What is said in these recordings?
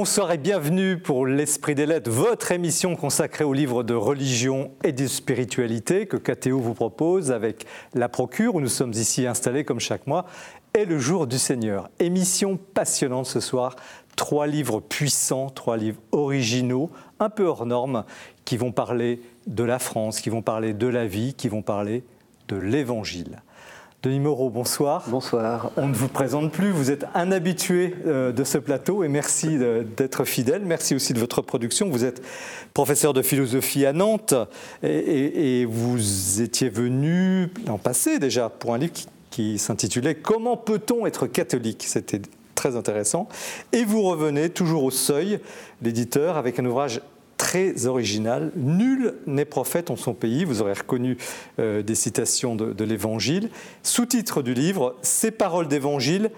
Bonsoir et bienvenue pour l'Esprit des Lettres, votre émission consacrée aux livres de religion et de spiritualité que KTO vous propose avec la Procure, où nous sommes ici installés comme chaque mois, et le Jour du Seigneur. Émission passionnante ce soir, trois livres puissants, trois livres originaux, un peu hors normes, qui vont parler de la France, qui vont parler de la vie, qui vont parler de l'Évangile. Denis Moreau, bonsoir. Bonsoir. On ne vous présente plus, vous êtes un habitué euh, de ce plateau et merci d'être fidèle. Merci aussi de votre production. Vous êtes professeur de philosophie à Nantes et, vous étiez venu l'an passé déjà pour un livre qui, s'intitulait Comment peut-on être catholique? C'était très intéressant. Et vous revenez toujours au seuil, l'éditeur, avec un ouvrage très original. Nul n'est prophète en son pays. Vous aurez reconnu euh, des citations de, l'Évangile. Sous-titre du livre Ces paroles d'Évangile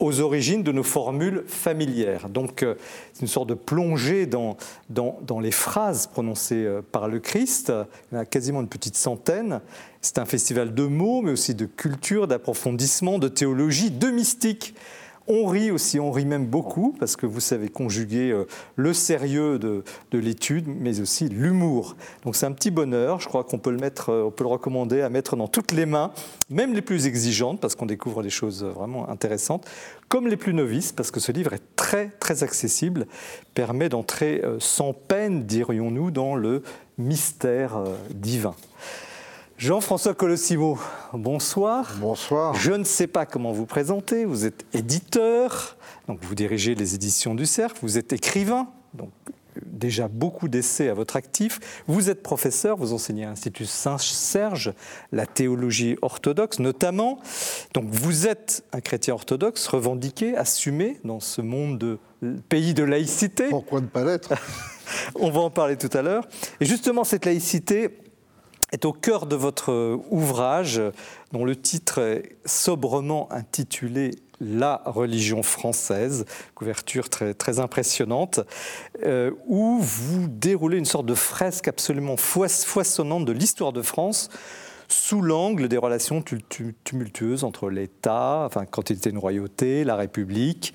aux origines de nos formules familières. Donc, euh, c'est une sorte de plongée dans, dans, dans les phrases prononcées euh, par le Christ. Il y en a quasiment une petite centaine. C'est un festival de mots, mais aussi de culture, d'approfondissement, de théologie, de mystique. On rit aussi, on rit même beaucoup, parce que vous savez conjuguer euh, le sérieux de, l'étude, mais aussi l'humour. Donc c'est un petit bonheur, je crois qu'on peut le mettre, euh, on peut le recommander à mettre dans toutes les mains, même les plus exigeantes, parce qu'on découvre des choses vraiment intéressantes, comme les plus novices, parce que ce livre est très très accessible, permet d'entrer euh, sans peine, dirions-nous, dans le mystère divin. Jean-François Colossimo, bonsoir. Bonsoir. Je ne sais pas comment vous présenter. Vous êtes éditeur, donc vous dirigez les éditions du Cercle. Vous êtes écrivain, donc déjà beaucoup d'essais à votre actif. Vous êtes professeur, vous enseignez à l'Institut Saint-Serge, la théologie orthodoxe notamment. Donc vous êtes un chrétien orthodoxe revendiqué, assumé dans ce monde de pays de laïcité. Pourquoi ne pas l'être? On va en parler tout à l'heure. Et justement, cette laïcité, est au cœur de votre ouvrage, dont le titre est sobrement intitulé La religion française, couverture très, impressionnante, euh, où vous déroulez une sorte de fresque absolument foisonnante de l'histoire de France sous l'angle des relations tumultueuses entre l'État, enfin quand il était une royauté, la République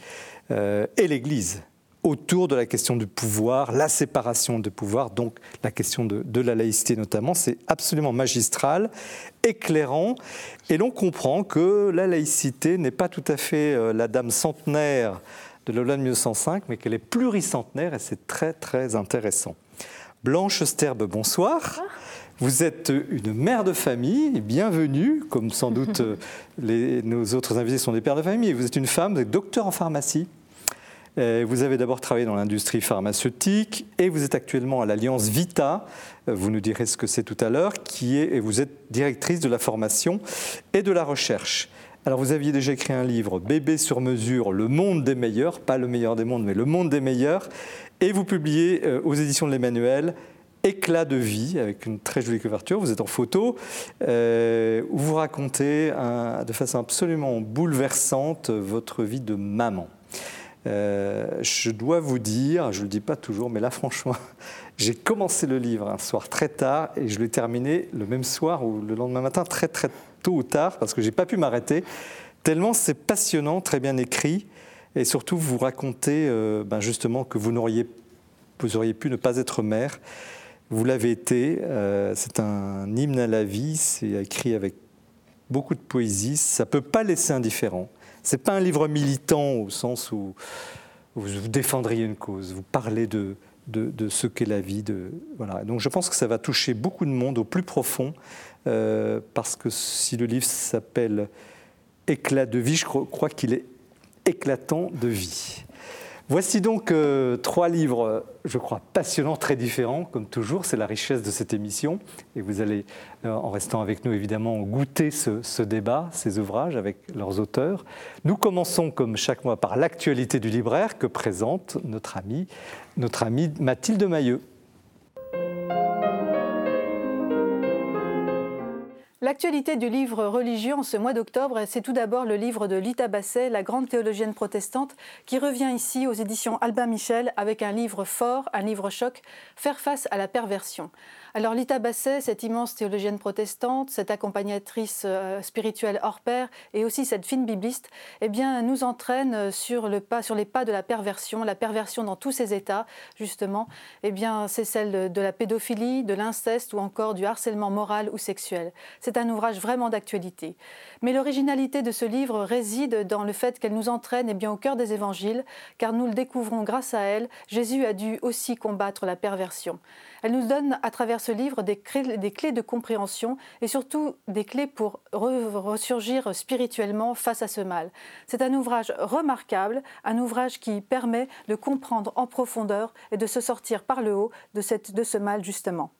euh, et l'Église autour de la question du pouvoir, la séparation de pouvoir, donc la question de, la laïcité notamment. C'est absolument magistral, éclairant, et l'on comprend que la laïcité n'est pas tout à fait euh, la dame centenaire de Lola 1905, mais qu'elle est pluricentenaire, et c'est très très intéressant. Blanche Sterbe, bonsoir. Vous êtes une mère de famille, bienvenue, comme sans doute euh, les, nos autres invités sont des pères de famille. Vous êtes une femme, vous êtes docteur en pharmacie. Euh, vous avez d'abord travaillé dans l'industrie pharmaceutique et vous êtes actuellement à l'Alliance Vita. Euh, vous nous direz ce que c'est tout à l'heure, et vous êtes directrice de la formation et de la recherche. Alors vous aviez déjà écrit un livre, Bébé sur mesure, le monde des meilleurs, pas le meilleur des mondes, mais le monde des meilleurs, et vous publiez euh, aux éditions de l'Emmanuel Éclat de vie, avec une très jolie couverture, vous êtes en photo, où vous racontez de façon absolument bouleversante votre vie de maman. Euh, je dois vous dire, je ne le dis pas toujours, mais là franchement, j'ai commencé le livre un soir très tard et je l'ai terminé le même soir ou le lendemain matin très très tôt ou tard parce que j'ai pas pu m'arrêter. Tellement c'est passionnant, très bien écrit et surtout vous racontez euh, ben justement que vous n'auriez vous auriez pu ne pas être mère. Vous l'avez été. Euh, c'est un hymne à la vie. C'est écrit avec beaucoup de poésie. Ça peut pas laisser indifférent. C'est pas un livre militant au sens où vous défendriez une cause, vous parlez de, de, ce qu'est la vie. De, voilà. Donc je pense que ça va toucher beaucoup de monde au plus profond, euh, parce que si le livre s'appelle Éclat de vie, je crois qu'il est éclatant de vie. Voici donc euh, trois livres, je crois, passionnants, très différents, comme toujours. C'est la richesse de cette émission. Et vous allez, euh, en restant avec nous, évidemment, goûter ce, débat, ces ouvrages avec leurs auteurs. Nous commençons, comme chaque mois, par l'actualité du libraire que présente notre amie, notre amie Mathilde Mailleux. L'actualité du livre religieux en ce mois d'octobre, c'est tout d'abord le livre de Lita Basset, la grande théologienne protestante, qui revient ici aux éditions Albin Michel avec un livre fort, un livre choc, Faire face à la perversion. Alors Lita Basset, cette immense théologienne protestante, cette accompagnatrice euh, spirituelle hors pair et aussi cette fine bibliste, eh nous entraîne pas, sur les pas de la perversion, la perversion dans tous ses états, justement. Eh c'est celle de la pédophilie, de l'inceste ou encore du harcèlement moral ou sexuel. C'est un ouvrage vraiment d'actualité. Mais l'originalité de ce livre réside dans le fait qu'elle nous entraîne eh bien, au cœur des évangiles, car nous le découvrons grâce à elle, Jésus a dû aussi combattre la perversion. Elle nous donne à travers ce livre des clés, de compréhension et surtout des clés pour ressurgir spirituellement face à ce mal. C'est un ouvrage remarquable, un ouvrage qui permet de comprendre en profondeur et de se sortir par le haut de, de ce mal justement.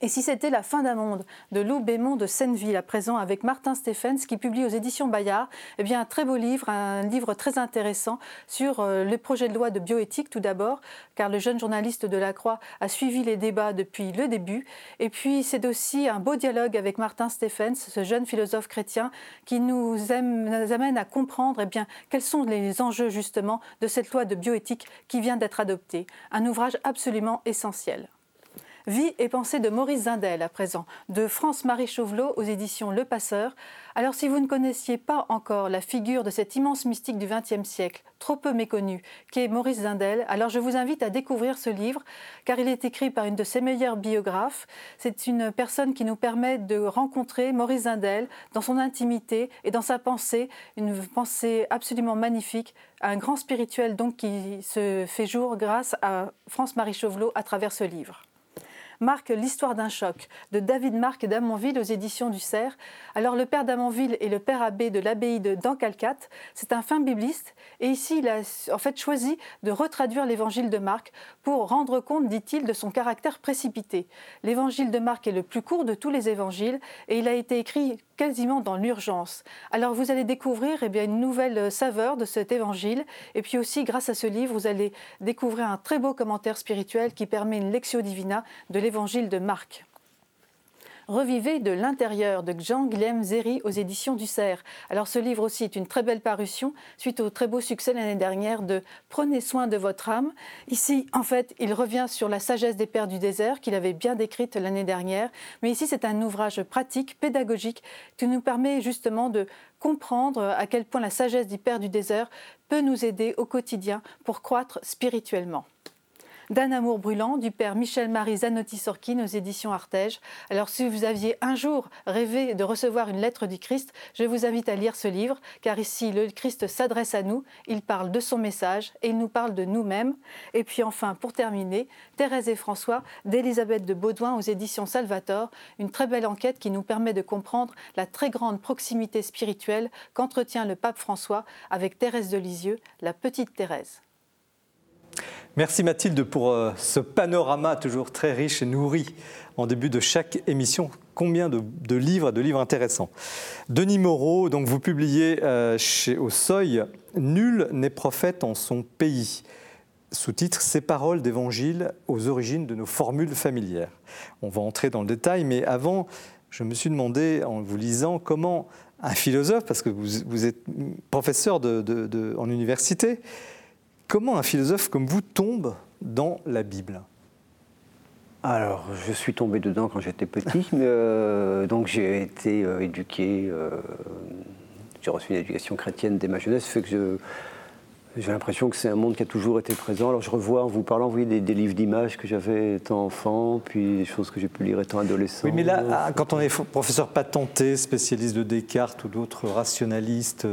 Et si c'était La fin d'un monde de Lou Bémont de Senneville, à présent avec Martin Stephens, qui publie aux éditions Bayard, eh un très beau livre, un livre très intéressant sur euh, le projet de loi de bioéthique tout d'abord, car le jeune journaliste de la Croix a suivi les débats depuis le début. Et puis c'est aussi un beau dialogue avec Martin Stephens, ce jeune philosophe chrétien, qui nous, amène à comprendre eh quels sont les enjeux justement de cette loi de bioéthique qui vient d'être adoptée. Un ouvrage absolument essentiel. Vie et pensée de Maurice Zindel à présent, de France-Marie Chauvelot aux éditions Le Passeur. Alors si vous ne connaissiez pas encore la figure de cet immense mystique du XXe siècle, trop peu méconnu, qui est Maurice Zindel, alors je vous invite à découvrir ce livre, car il est écrit par une de ses meilleures biographes. C'est une personne qui nous permet de rencontrer Maurice Zindel dans son intimité et dans sa pensée, une pensée absolument magnifique, un grand spirituel donc qui se fait jour grâce à France-Marie Chauvelot à travers ce livre L'histoire d'un choc de David Marc d'Amonville aux éditions du Cerf. Alors le père d'Amonville est le père abbé de l'abbaye de Dancalcat. C'est un fin bibliste et ici il a en fait choisi de retraduire l'évangile de Marc pour rendre compte, dit-il, de son caractère précipité. L'évangile de Marc est le plus court de tous les évangiles et il a été écrit quasiment dans l'urgence. Alors vous allez découvrir eh bien, une nouvelle saveur de cet évangile et puis aussi grâce à ce livre vous allez découvrir un très beau commentaire spirituel qui permet une lectio divina de l'évangile de Marc. Revivez de l'intérieur de Jean-Guilhem Zéry aux éditions du Cerf. Alors ce livre aussi est une très belle parution suite au très beau succès l'année dernière de Prenez soin de votre âme. Ici, en fait, il revient sur la sagesse des pères du désert qu'il avait bien décrite l'année dernière. Mais ici, c'est un ouvrage pratique, pédagogique, qui nous permet justement de comprendre à quel point la sagesse des pères du désert peut nous aider au quotidien pour croître spirituellement d'un amour brûlant du père Michel-Marie Zanotti-Sorkin aux éditions Artege. Alors si vous aviez un jour rêvé de recevoir une lettre du Christ, je vous invite à lire ce livre, car ici le Christ s'adresse à nous, il parle de son message et il nous parle de nous-mêmes. Et puis enfin, pour terminer, Thérèse et François d'Elisabeth de Baudouin aux éditions Salvator, une très belle enquête qui nous permet de comprendre la très grande proximité spirituelle qu'entretient le pape François avec Thérèse de Lisieux, la petite Thérèse. Merci Mathilde pour euh, ce panorama toujours très riche et nourri en début de chaque émission. Combien de, livres, de livres intéressants. Denis Moreau, donc vous publiez euh, chez Au Seuil Nul n'est prophète en son pays. Sous-titre Ces paroles d'évangile aux origines de nos formules familières. On va entrer dans le détail, mais avant, je me suis demandé en vous lisant comment un philosophe, parce que vous, êtes professeur en université, Comment un philosophe comme vous tombe dans la Bible? Alors, je suis tombé dedans quand j'étais petit, euh, donc j'ai été euh, éduqué, euh, j'ai reçu une éducation chrétienne dès ma jeunesse, fait que j'ai l'impression que c'est un monde qui a toujours été présent. Alors je revois en vous parlant, vous voyez, des, livres d'images que j'avais étant enfant, puis des choses que j'ai pu lire étant adolescent. Oui, mais là, ah, quand on est professeur patenté, spécialiste de Descartes ou d'autres rationalistes,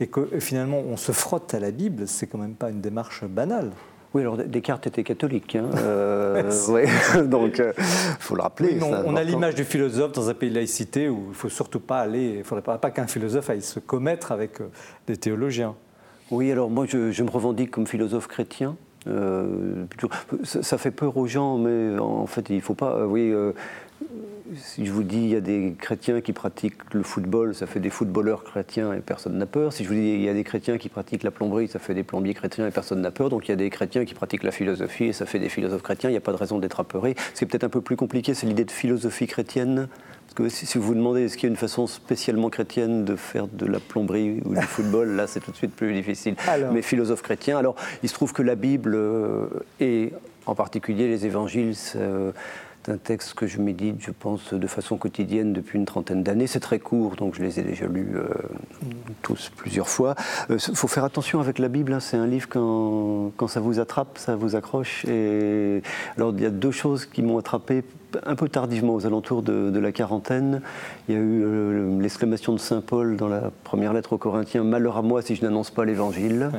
et que finalement on se frotte à la Bible, c'est quand même pas une démarche banale. Oui, alors Descartes était catholique, hein, euh, donc il euh, faut le rappeler. on a l'image du philosophe dans un pays de laïcité où il ne faut surtout pas aller, il ne faudrait pas, qu'un philosophe aille se commettre avec euh, des théologiens. Oui, alors moi je, me revendique comme philosophe chrétien. ça, fait peur aux gens, mais en fait il ne faut pas. oui, si je vous dis il y a des chrétiens qui pratiquent le football, ça fait des footballeurs chrétiens et personne n'a peur. Si je vous dis il y a des chrétiens qui pratiquent la plomberie, ça fait des plombiers chrétiens et personne n'a peur. Donc il y a des chrétiens qui pratiquent la philosophie et ça fait des philosophes chrétiens. Il n'y a pas de raison d'être apeuré. Ce qui est peut-être un peu plus compliqué, c'est l'idée de philosophie chrétienne. Parce que si vous vous demandez est-ce qu'il y a une façon spécialement chrétienne de faire de la plomberie ou du football, là c'est tout de suite plus difficile. Mais philosophe chrétien, alors il se trouve que la Bible euh, et en particulier les évangiles, c'est un texte que je médite, je pense, de façon quotidienne depuis une trentaine d'années. C'est très court, donc je les ai déjà lus euh, tous plusieurs fois. Il euh, faut faire attention avec la Bible, hein. c'est un livre quand, quand, ça vous attrape, ça vous accroche. Et alors il y a deux choses qui m'ont attrapé un peu tardivement, aux alentours de, la quarantaine. Il y a eu euh, l'exclamation de Saint Paul dans la première lettre aux Corinthiens Malheur à moi si je n'annonce pas l'Évangile.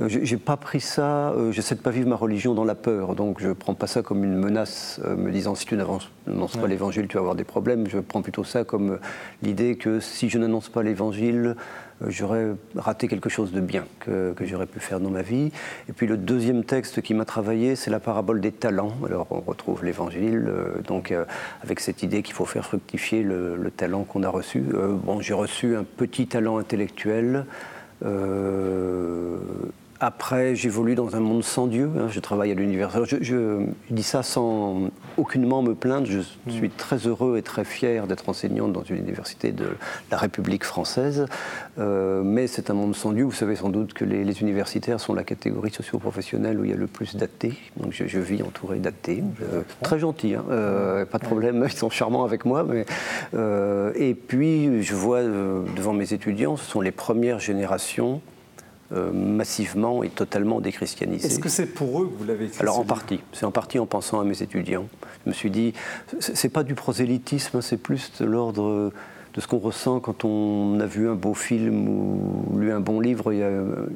Euh, je j'ai pas pris ça, euh, j'essaie de pas vivre ma religion dans la peur, donc je prends pas ça comme une menace, euh, me disant si tu n'annonces pas l'évangile, tu vas avoir des problèmes. Je prends plutôt ça comme l'idée que si je n'annonce pas l'évangile, j'aurais raté quelque chose de bien que, j'aurais pu faire dans ma vie. Et puis le deuxième texte qui m'a travaillé, c'est la parabole des talents. Alors on retrouve l'évangile, donc avec cette idée qu'il faut faire fructifier le, le talent qu'on a reçu. bon, j'ai reçu un petit talent intellectuel. Euh, après, j'évolue dans un monde sans Dieu. Hein. je travaille à l'université. Je, dis ça sans aucunement me plaindre. Je mm. suis très heureux et très fier d'être enseignant dans une université de la République française. Euh, mais c'est un monde sans Dieu. Vous savez sans doute que les, universitaires sont la catégorie socio-professionnelle où il y a le plus d'athées. Donc je, vis entouré d'athées. Euh, très gentils, hein. euh, pas de problème. Ils sont charmants avec moi. Mais, et puis, je vois devant mes étudiants, ce sont les premières générations euh, massivement et totalement déchristianisé. Est-ce que c'est pour eux que vous l'avez écrit Alors en partie, c'est en partie en pensant à mes étudiants. Je me suis dit, c'est pas du prosélytisme, c'est plus de l'ordre de ce qu'on ressent quand on a vu un beau film ou lu un bon livre, il y a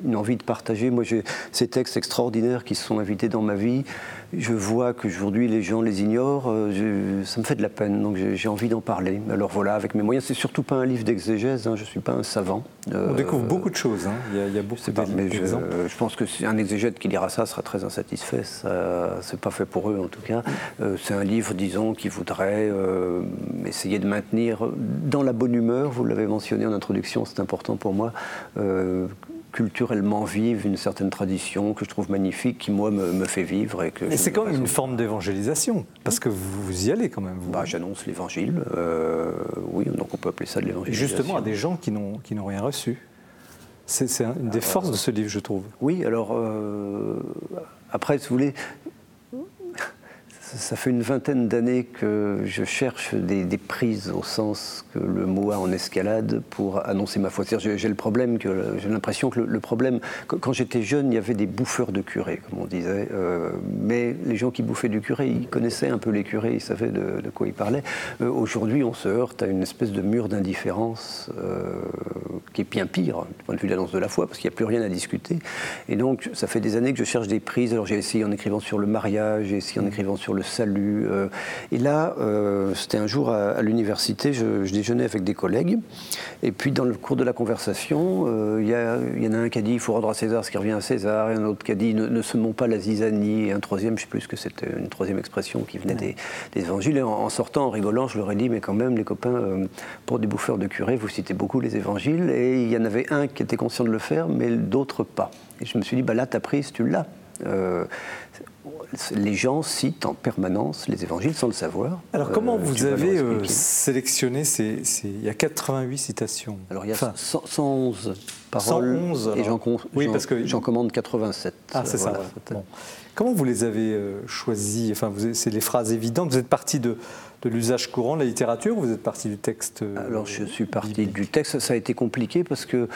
une envie de partager. Moi, j'ai ces textes extraordinaires qui se sont invités dans ma vie je vois qu'aujourd'hui les gens les ignorent, euh, ça me fait de la peine, donc j'ai envie d'en parler. Alors voilà, avec mes moyens, c'est surtout pas un livre d'exégèse, hein, je ne suis pas un savant. On découvre beaucoup de choses, hein. il, y a, beaucoup d'exemples. Je, je, pense que un exégète qui lira ça sera très insatisfait, c'est pas fait pour eux en tout cas. Euh, c'est un livre, disons, qui voudrait euh, essayer de maintenir dans la bonne humeur, vous l'avez mentionné en introduction, c'est important pour moi, culturellement vive une certaine tradition que je trouve magnifique, qui moi me, fait vivre. Et, c'est quand même une forme d'évangélisation, parce que vous, y allez quand même. Bah, J'annonce l'évangile, euh, oui, donc on peut appeler ça de l'évangélisation. Justement à des gens qui n'ont rien reçu. C'est une des forces de ce livre, je trouve. Oui, alors euh, après, si vous voulez, ça fait une vingtaine d'années que je cherche des, prises au sens que le mot a en escalade pour annoncer ma foi. J'ai le problème que j'ai l'impression que le, problème, quand j'étais jeune, il y avait des bouffeurs de curés, comme on disait, euh, mais les gens qui bouffaient du curé, ils connaissaient un peu les curés, ils savaient de, quoi ils parlaient. Euh, aujourd'hui, on se heurte à une espèce de mur d'indifférence euh, qui est bien pire du point de vue de l'annonce de la foi, parce qu'il n'y a plus rien à discuter. Et donc, ça fait des années que je cherche des prises. Alors j'ai essayé en écrivant sur le mariage, j'ai essayé en écrivant sur le salut. Euh, et là, euh, c'était un jour à, l'université, je, déjeunais avec des collègues, et puis dans le cours de la conversation, euh, il y, en a un qui a dit il faut rendre à César ce qui revient à César, et un autre qui a dit ne, ne semons pas la zizanie, et un troisième, je ne sais plus que c'était une troisième expression qui venait des, évangiles. Et en, sortant, en rigolant, je leur ai dit mais quand même, les copains, pour des bouffeurs de curés, vous citez beaucoup les évangiles, et il y en avait un qui était conscient de le faire, mais d'autres pas. Et je me suis dit bah là, ta prise, tu l'as les gens citent en permanence les évangiles sans le savoir. Alors comment euh, vous avez euh, sélectionné ces, Il y a 88 citations. Alors il y a 111 paroles. 111 et j'en oui, parce que j'en commande 87. Ah c'est ça. Comment vous les avez euh, choisis? Enfin, c'est les phrases évidentes. Vous êtes parti de, de l'usage courant de la littérature ou vous êtes parti du texte Alors je suis parti du texte. Ça a été compliqué parce que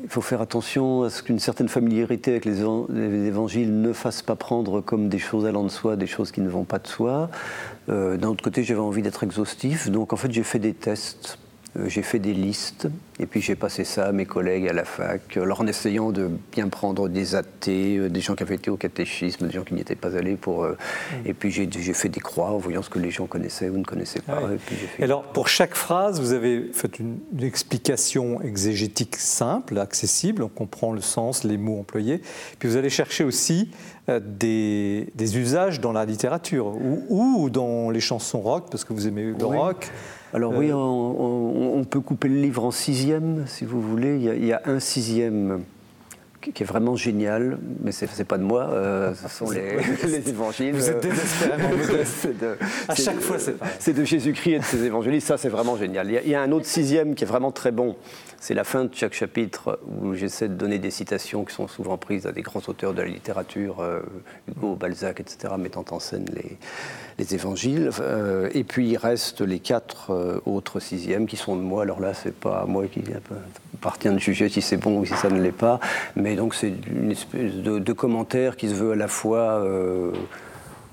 il faut faire attention à ce qu'une certaine familiarité avec les évangiles ne fasse pas prendre comme des choses allant de soi, des choses qui ne vont pas de soi. Euh, d'un autre côté, j'avais envie d'être exhaustif, donc en fait j'ai fait des tests j'ai fait des listes et puis j'ai passé ça à mes collègues à la fac, alors en essayant de bien prendre des athées, euh, des gens qui avaient été au catéchisme, des gens qui n'y étaient pas allés. Pour, euh, mm. Et puis j'ai fait des croix en voyant ce que les gens connaissaient ou ne connaissaient pas. Et alors pour chaque phrase, vous avez fait une, explication exégétique simple, accessible, on comprend le sens, les mots employés. Puis vous allez chercher aussi des, usages dans la littérature ou, ou, dans les chansons rock, parce que vous aimez le rock. Alors oui, euh, on, peut couper le livre en sixième, si vous voulez. Il y a, un sixième qui est vraiment génial, mais c'est n'est pas de moi, euh, ce sont les, les, évangiles. Vous êtes désespérément de, À chaque fois, c'est C'est de Jésus-Christ et de ses évangiles, ça c'est vraiment génial. Il y, a, un autre sixième qui est vraiment très bon, c'est la fin de chaque chapitre où j'essaie de donner des citations qui sont souvent prises à des grands auteurs de la littérature, euh, Hugo, Balzac, etc., mettant en scène les, les évangiles. Euh, et puis il reste les quatre autres sixièmes qui sont de moi. Alors là, c'est pas moi qui appartient de juger si c'est bon ou si ça ne l'est pas, mais donc c'est une espèce de, commentaire qui se veut à la fois euh,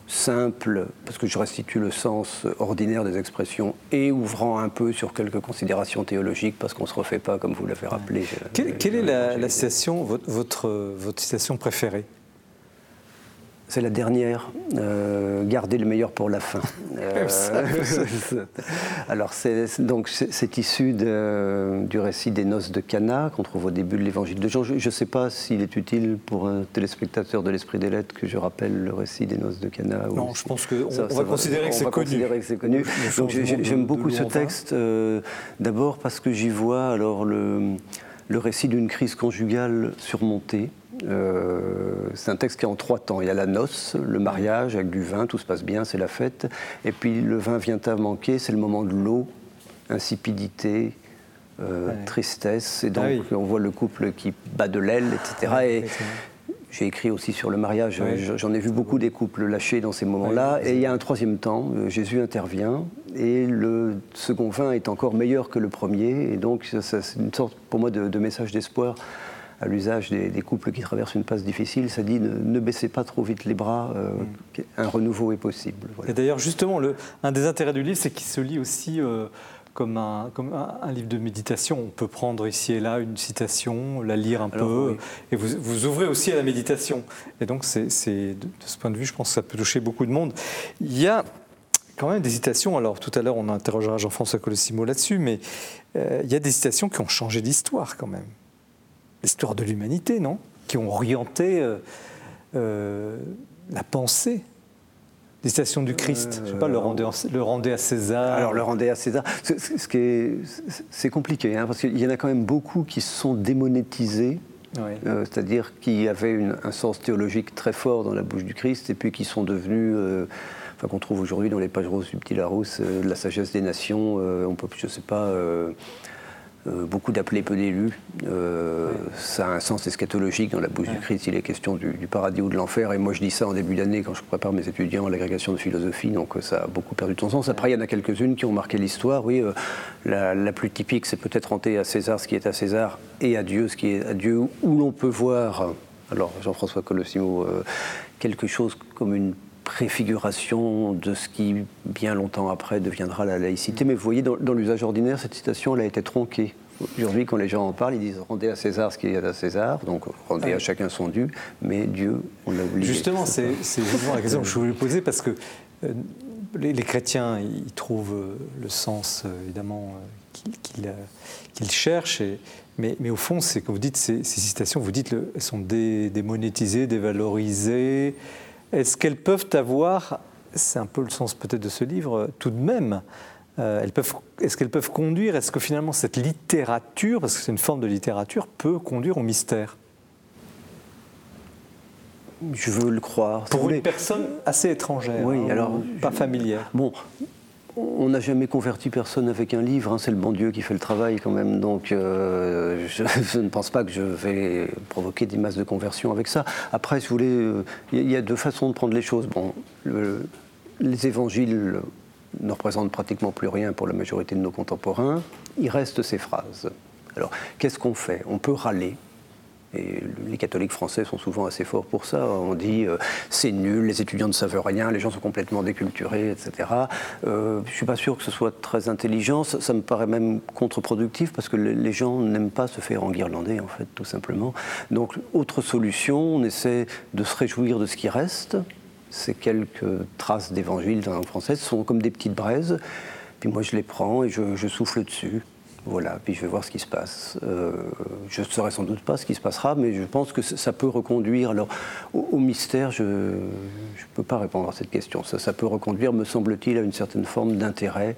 simple, parce que je restitue le sens ordinaire des expressions, et ouvrant un peu sur quelques considérations théologiques, parce qu'on ne se refait pas, comme vous l'avez rappelé. Quelle, est la, citation, votre, votre citation préférée? C'est la dernière. Euh, garder le meilleur pour la fin. Euh, alors, c'est, donc, c'est, issu du récit des noces de Cana qu'on trouve au début de l'évangile de Jean. Je ne sais pas s'il est utile pour un téléspectateur de l'Esprit des Lettres que je rappelle le récit des noces de Cana. Non, je pense qu'on on va, considérer, que c'est connu. que c'est connu. Donc, j'aime beaucoup ce texte, euh, d'abord parce que j'y vois alors le, le récit d'une crise conjugale surmontée. Euh, c'est un texte qui est en trois temps. Il y a la noce, le mariage avec du vin, tout se passe bien, c'est la fête. Et puis le vin vient à manquer, c'est le moment de l'eau, insipidité, euh, tristesse. Et donc ah on voit le couple qui bat de l'aile, etc. et j'ai écrit aussi sur le mariage. J'en ai vu beaucoup des couples lâchés dans ces moments-là. et il y a un troisième temps. Euh, Jésus intervient et le second vin est encore meilleur que le premier. Et donc c'est une sorte pour moi de message d'espoir à l'usage des, couples qui traversent une passe difficile, ça dit ne, baissez pas trop vite les bras, euh, mm. un renouveau est possible. Et d'ailleurs, justement, le, un des intérêts du livre, c'est qu'il se lit aussi euh, comme, un, comme un, livre de méditation. On peut prendre ici et là une citation, la lire un peu, et vous, vous, ouvrez aussi à la méditation. Et donc, c'est, de, ce point de vue, je pense que ça peut toucher beaucoup de monde. Il y a quand même des citations, alors tout à l'heure on interrogera Jean-François Colossimo là-dessus, mais euh, il y a des citations qui ont changé l'histoire quand même l'histoire de l'humanité, non? Qui ont orienté euh, euh, la pensée des stations du Christ. Je sais pas, le rendez, le rendez à César. Alors, le rendez à César, ce, qui est, c'est compliqué, hein, parce qu'il y en a quand même beaucoup qui se sont démonétisés. Euh, c'est-à-dire qui avaient un sens théologique très fort dans la bouche du Christ, et puis qui sont devenus, enfin qu'on trouve aujourd'hui dans les pages roses du Petit Larousse, de la sagesse des nations, on peut, je ne sais pas, euh, beaucoup d'appelés, peu d'élus. Euh, ça a un sens eschatologique dans la bouche du Christ. Il est question du, paradis ou de l'enfer. Et moi, je dis ça en début d'année quand je prépare mes étudiants à l'agrégation de philosophie. Donc, euh, ça a beaucoup perdu de son sens. Après, il y en a quelques-unes qui ont marqué l'histoire. Oui, la, plus typique, c'est peut-être renter à César ce qui est à César et à Dieu ce qui est à Dieu, où l'on peut voir, alors Jean-François Colossimo, quelque chose comme une préfiguration de ce qui, bien longtemps après, deviendra la laïcité. Mais vous voyez, dans, l'usage ordinaire, cette citation, elle a été tronquée. Aujourd'hui, quand les gens en parlent, ils disent rendez à César ce qu'il y a à César, donc rendez à chacun son dû, mais Dieu, on l'a oublié. Justement, c'est justement la question que je voulais poser parce que euh, les, chrétiens, ils trouvent euh, le sens, euh, évidemment, qu'ils cherchent, mais, mais, au fond, c'est que vous dites, ces, citations, vous dites, elles sont démonétisées, dévalorisées. Est-ce qu'elles peuvent avoir, c'est un peu le sens peut-être de ce livre, tout de même, euh, est-ce qu'elles peuvent conduire, est-ce que finalement cette littérature, parce que c'est une forme de littérature, peut conduire au mystère? Je veux le croire. Pour une personne assez étrangère, oui, hein, alors, pas familière. Bon, on n'a jamais converti personne avec un livre, hein, c'est le bon Dieu qui fait le travail quand même, donc euh, je, ne pense pas que je vais provoquer des masses de conversion avec ça. Après, si vous voulez, il euh, y, a deux façons de prendre les choses. Bon, les évangiles ne représentent pratiquement plus rien pour la majorité de nos contemporains. Il reste ces phrases. Alors, qu'est-ce qu'on fait? On peut râler, et les catholiques français sont souvent assez forts pour ça. On dit euh, c'est nul, les étudiants ne savent rien, les gens sont complètement déculturés, etc. Euh, je ne suis pas sûr que ce soit très intelligent. Ça, me paraît même contre-productif parce que les gens n'aiment pas se faire enguirlander, en fait, tout simplement. Donc, autre solution, on essaie de se réjouir de ce qui reste. Ces quelques traces d'évangile dans la langue française sont comme des petites braises. Puis moi, je les prends et je souffle dessus. Voilà, puis je vais voir ce qui se passe. Euh, je ne saurais sans doute pas ce qui se passera, mais je pense que ça peut reconduire. Alors, au, mystère, je ne peux pas répondre à cette question. Ça, peut reconduire, me semble-t-il, à une certaine forme d'intérêt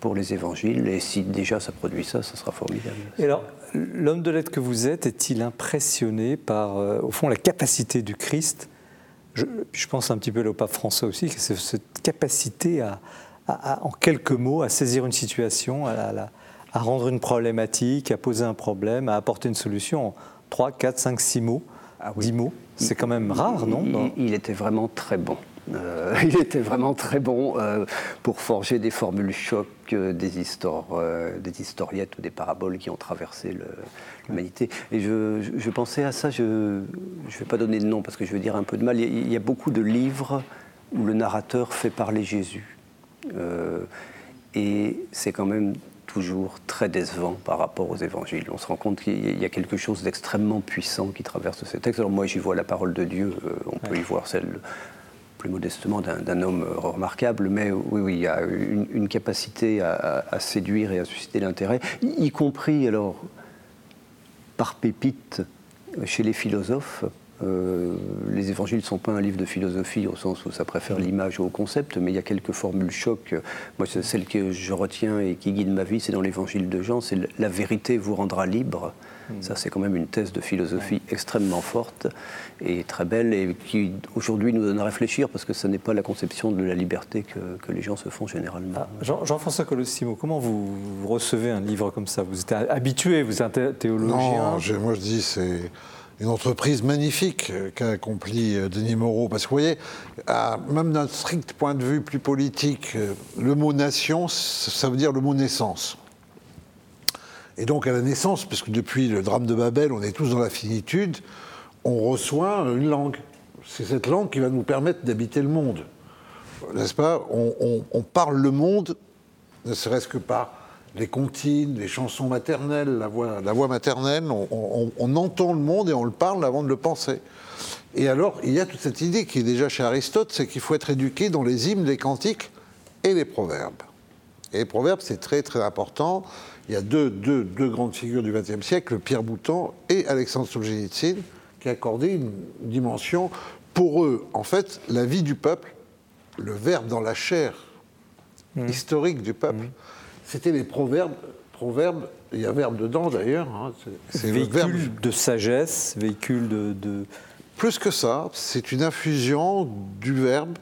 pour les évangiles. Et si déjà ça produit ça, ça sera formidable. Et alors, l'homme de lettres que vous êtes est-il impressionné par, euh, au fond, la capacité du Christ? Je, pense un petit peu au pape François aussi, cette capacité à, en quelques mots, à saisir une situation, à, à, rendre une problématique, à poser un problème, à apporter une solution en 3, 4, 5, 6 mots, ah 10 mots. C'est quand même rare, non il était vraiment très bon. Euh, il était vraiment très bon euh, pour forger des formules choc, euh, des, histoires, des historiettes ou des paraboles qui ont traversé l'humanité. Et je, pensais à ça, je ne vais pas donner de nom parce que je vais dire un peu de mal. Il y, a, beaucoup de livres où le narrateur fait parler Jésus. et c'est quand même toujours très décevant par rapport aux évangiles. On se rend compte qu'il y a quelque chose d'extrêmement puissant qui traverse ces textes. Alors moi j'y vois la parole de Dieu, on peut y voir celle plus modestement d'un homme remarquable, mais oui, oui, il y a une, capacité à, séduire et à susciter l'intérêt, y, compris alors par pépite chez les philosophes. Euh, les évangiles ne sont pas un livre de philosophie au sens où ça préfère l'image au concept, mais il y a quelques formules choc. Moi, celle que je retiens et qui guide ma vie, c'est dans l'évangile de Jean, c'est la vérité vous rendra libre. Hmm. Ça, c'est quand même une thèse de philosophie extrêmement forte et très belle et qui aujourd'hui nous donne à réfléchir parce que ce n'est pas la conception de la liberté que, les gens se font généralement. Ah, Jean-François Colossimo, comment vous, recevez un livre comme ça? Vous êtes habitué, vous êtes théologien? Non, moi je dis c'est une entreprise magnifique qu'a accompli euh, Denis Moreau. Parce que vous voyez, même d'un strict point de vue plus politique, euh, le mot nation, ça veut dire le mot naissance. Et donc à la naissance, puisque depuis le drame de Babel, on est tous dans la finitude, on reçoit une langue. C'est cette langue qui va nous permettre d'habiter le monde. N'est-ce pas? On, parle le monde, ne serait-ce que par les comptines, les chansons maternelles, la voix, la voix maternelle, on, entend le monde et on le parle avant de le penser. Et alors, il y a toute cette idée qui est déjà chez Aristote, c'est qu'il faut être éduqué dans les hymnes, les cantiques et les proverbes. Et les proverbes, c'est très très important il y a deux, grandes figures du XXe siècle, Pierre Boutan et Alexandre Solzhenitsyn, qui accordaient une dimension. Pour eux, en fait, la vie du peuple, le verbe dans la chair mmh. historique du peuple, mmh. C'était les proverbes. Proverbes, il y a verbe dedans d'ailleurs. Hein, c'est véhicule de sagesse, véhicule de... Plus que ça, c'est une infusion du verbe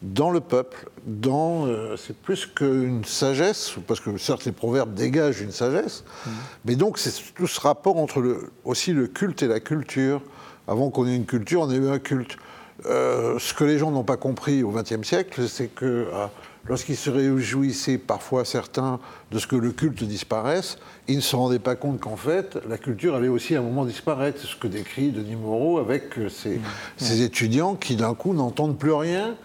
dans le peuple, dans, euh, c'est plus qu'une sagesse, parce que certes les proverbes dégagent une sagesse, mmh. mais donc c'est tout ce rapport entre le, aussi le culte et la culture. Avant qu'on ait une culture, on a eu un culte. Euh, ce que les gens n'ont pas compris au XXe siècle, c'est que euh, lorsqu'ils se réjouissaient parfois certains de ce que le culte disparaisse, ils ne se rendaient pas compte qu'en fait, la culture allait aussi à un moment disparaître. C'est ce que décrit Denis Moreau avec ses, mmh. ses étudiants qui d'un coup n'entendent plus rien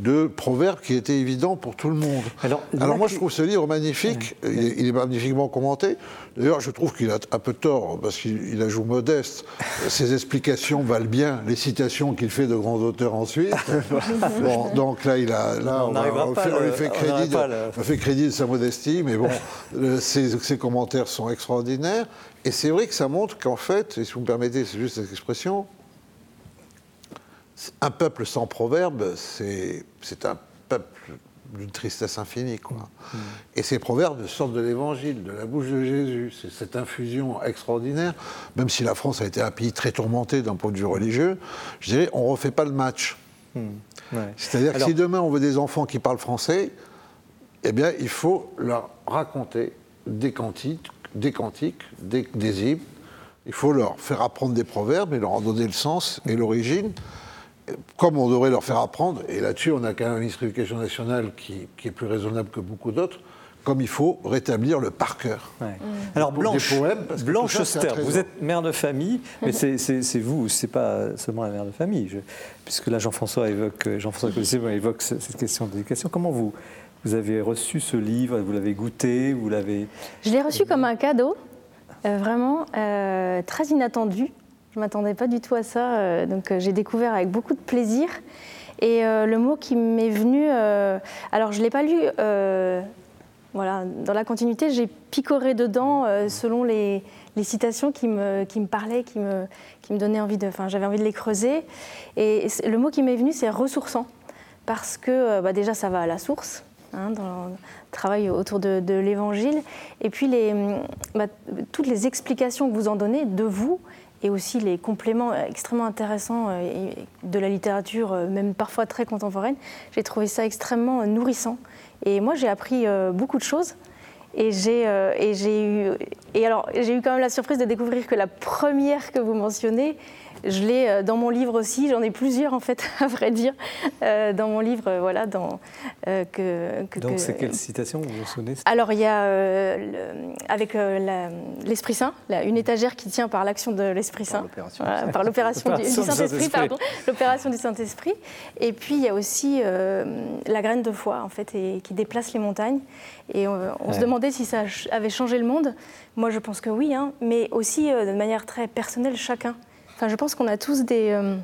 de proverbes qui étaient évidents pour tout le monde. Alors, moi, je trouve ce livre magnifique. Il, est, magnifiquement commenté. D'ailleurs, je trouve qu'il a un peu tort, parce qu'il ajoute modeste. Ses explications valent bien les citations qu'il fait de grands auteurs ensuite. bon, donc là, il a, là, on, fait, crédit de, fait crédit de sa modestie, mais bon, ses, ses commentaires sont extraordinaires. Et c'est vrai que ça montre qu'en fait, et si vous me permettez, c'est juste cette expression, un peuple sans proverbe, c'est un peuple d'une tristesse infinie. Quoi. Mm. Et ces proverbes sortent de l'Évangile, de la bouche de Jésus. C'est cette infusion extraordinaire. Même si la France a été un pays très tourmenté d'un point de vue religieux, je dirais, on ne refait pas le match. Mm. C'est-à-dire que si demain on veut des enfants qui parlent français, eh bien, il faut leur raconter des cantiques, des, cantiques, des, des hymnes. Il faut leur faire apprendre des proverbes et leur en donner le sens et l'origine comme on devrait leur faire apprendre, et là-dessus on a quand même une ministre de l'Éducation nationale qui, est plus raisonnable que beaucoup d'autres, comme il faut rétablir le par cœur. Alors Blanche, Blanche vous êtes mère de famille, mais c'est vous, c'est pas seulement la mère de famille, puisque là Jean-François évoque, Jean-François évoque cette question d'éducation. Comment vous, vous avez reçu ce livre, vous l'avez goûté, vous l'avez... Je l'ai reçu comme un cadeau, euh, vraiment euh, très inattendu. Je ne m'attendais pas du tout à ça, euh, donc euh, j'ai découvert avec beaucoup de plaisir. Et euh, le mot qui m'est venu, alors je ne l'ai pas lu voilà, dans la continuité, j'ai picoré dedans selon les, citations qui me, qui me parlaient, qui me, qui me donnaient envie de. Enfin, j'avais envie de les creuser. Et le mot qui m'est venu, c'est ressourçant. Parce que bah, déjà, ça va à la source. hein, dans le travail autour de, l'Évangile. Et puis les, bah, toutes les explications que vous en donnez de vous et aussi les compléments extrêmement intéressants euh, de la littérature, euh, même parfois très contemporaine, j'ai trouvé ça extrêmement nourrissant. Et moi, j'ai appris euh, beaucoup de choses. Et j'ai eu eu quand même la surprise de découvrir que la première que vous mentionnez, je l'ai euh, dans mon livre aussi, j'en ai plusieurs en fait, à vrai dire, euh, dans mon livre, euh, voilà, dans, que, Donc c'est quelle citation vous vous souvenez Alors il y a avec l'Esprit Saint, une étagère qui tient par l'action de l'Esprit Saint, par l'opération du, Saint-Esprit, pardon, l'opération du Saint-Esprit. Et puis il y a aussi la graine de foi en fait, et, qui déplace les montagnes. Et on, se demandait si ça avait changé le monde. Moi je pense que oui, hein, mais aussi de manière très personnelle chacun je pense qu'on a tous des, euh,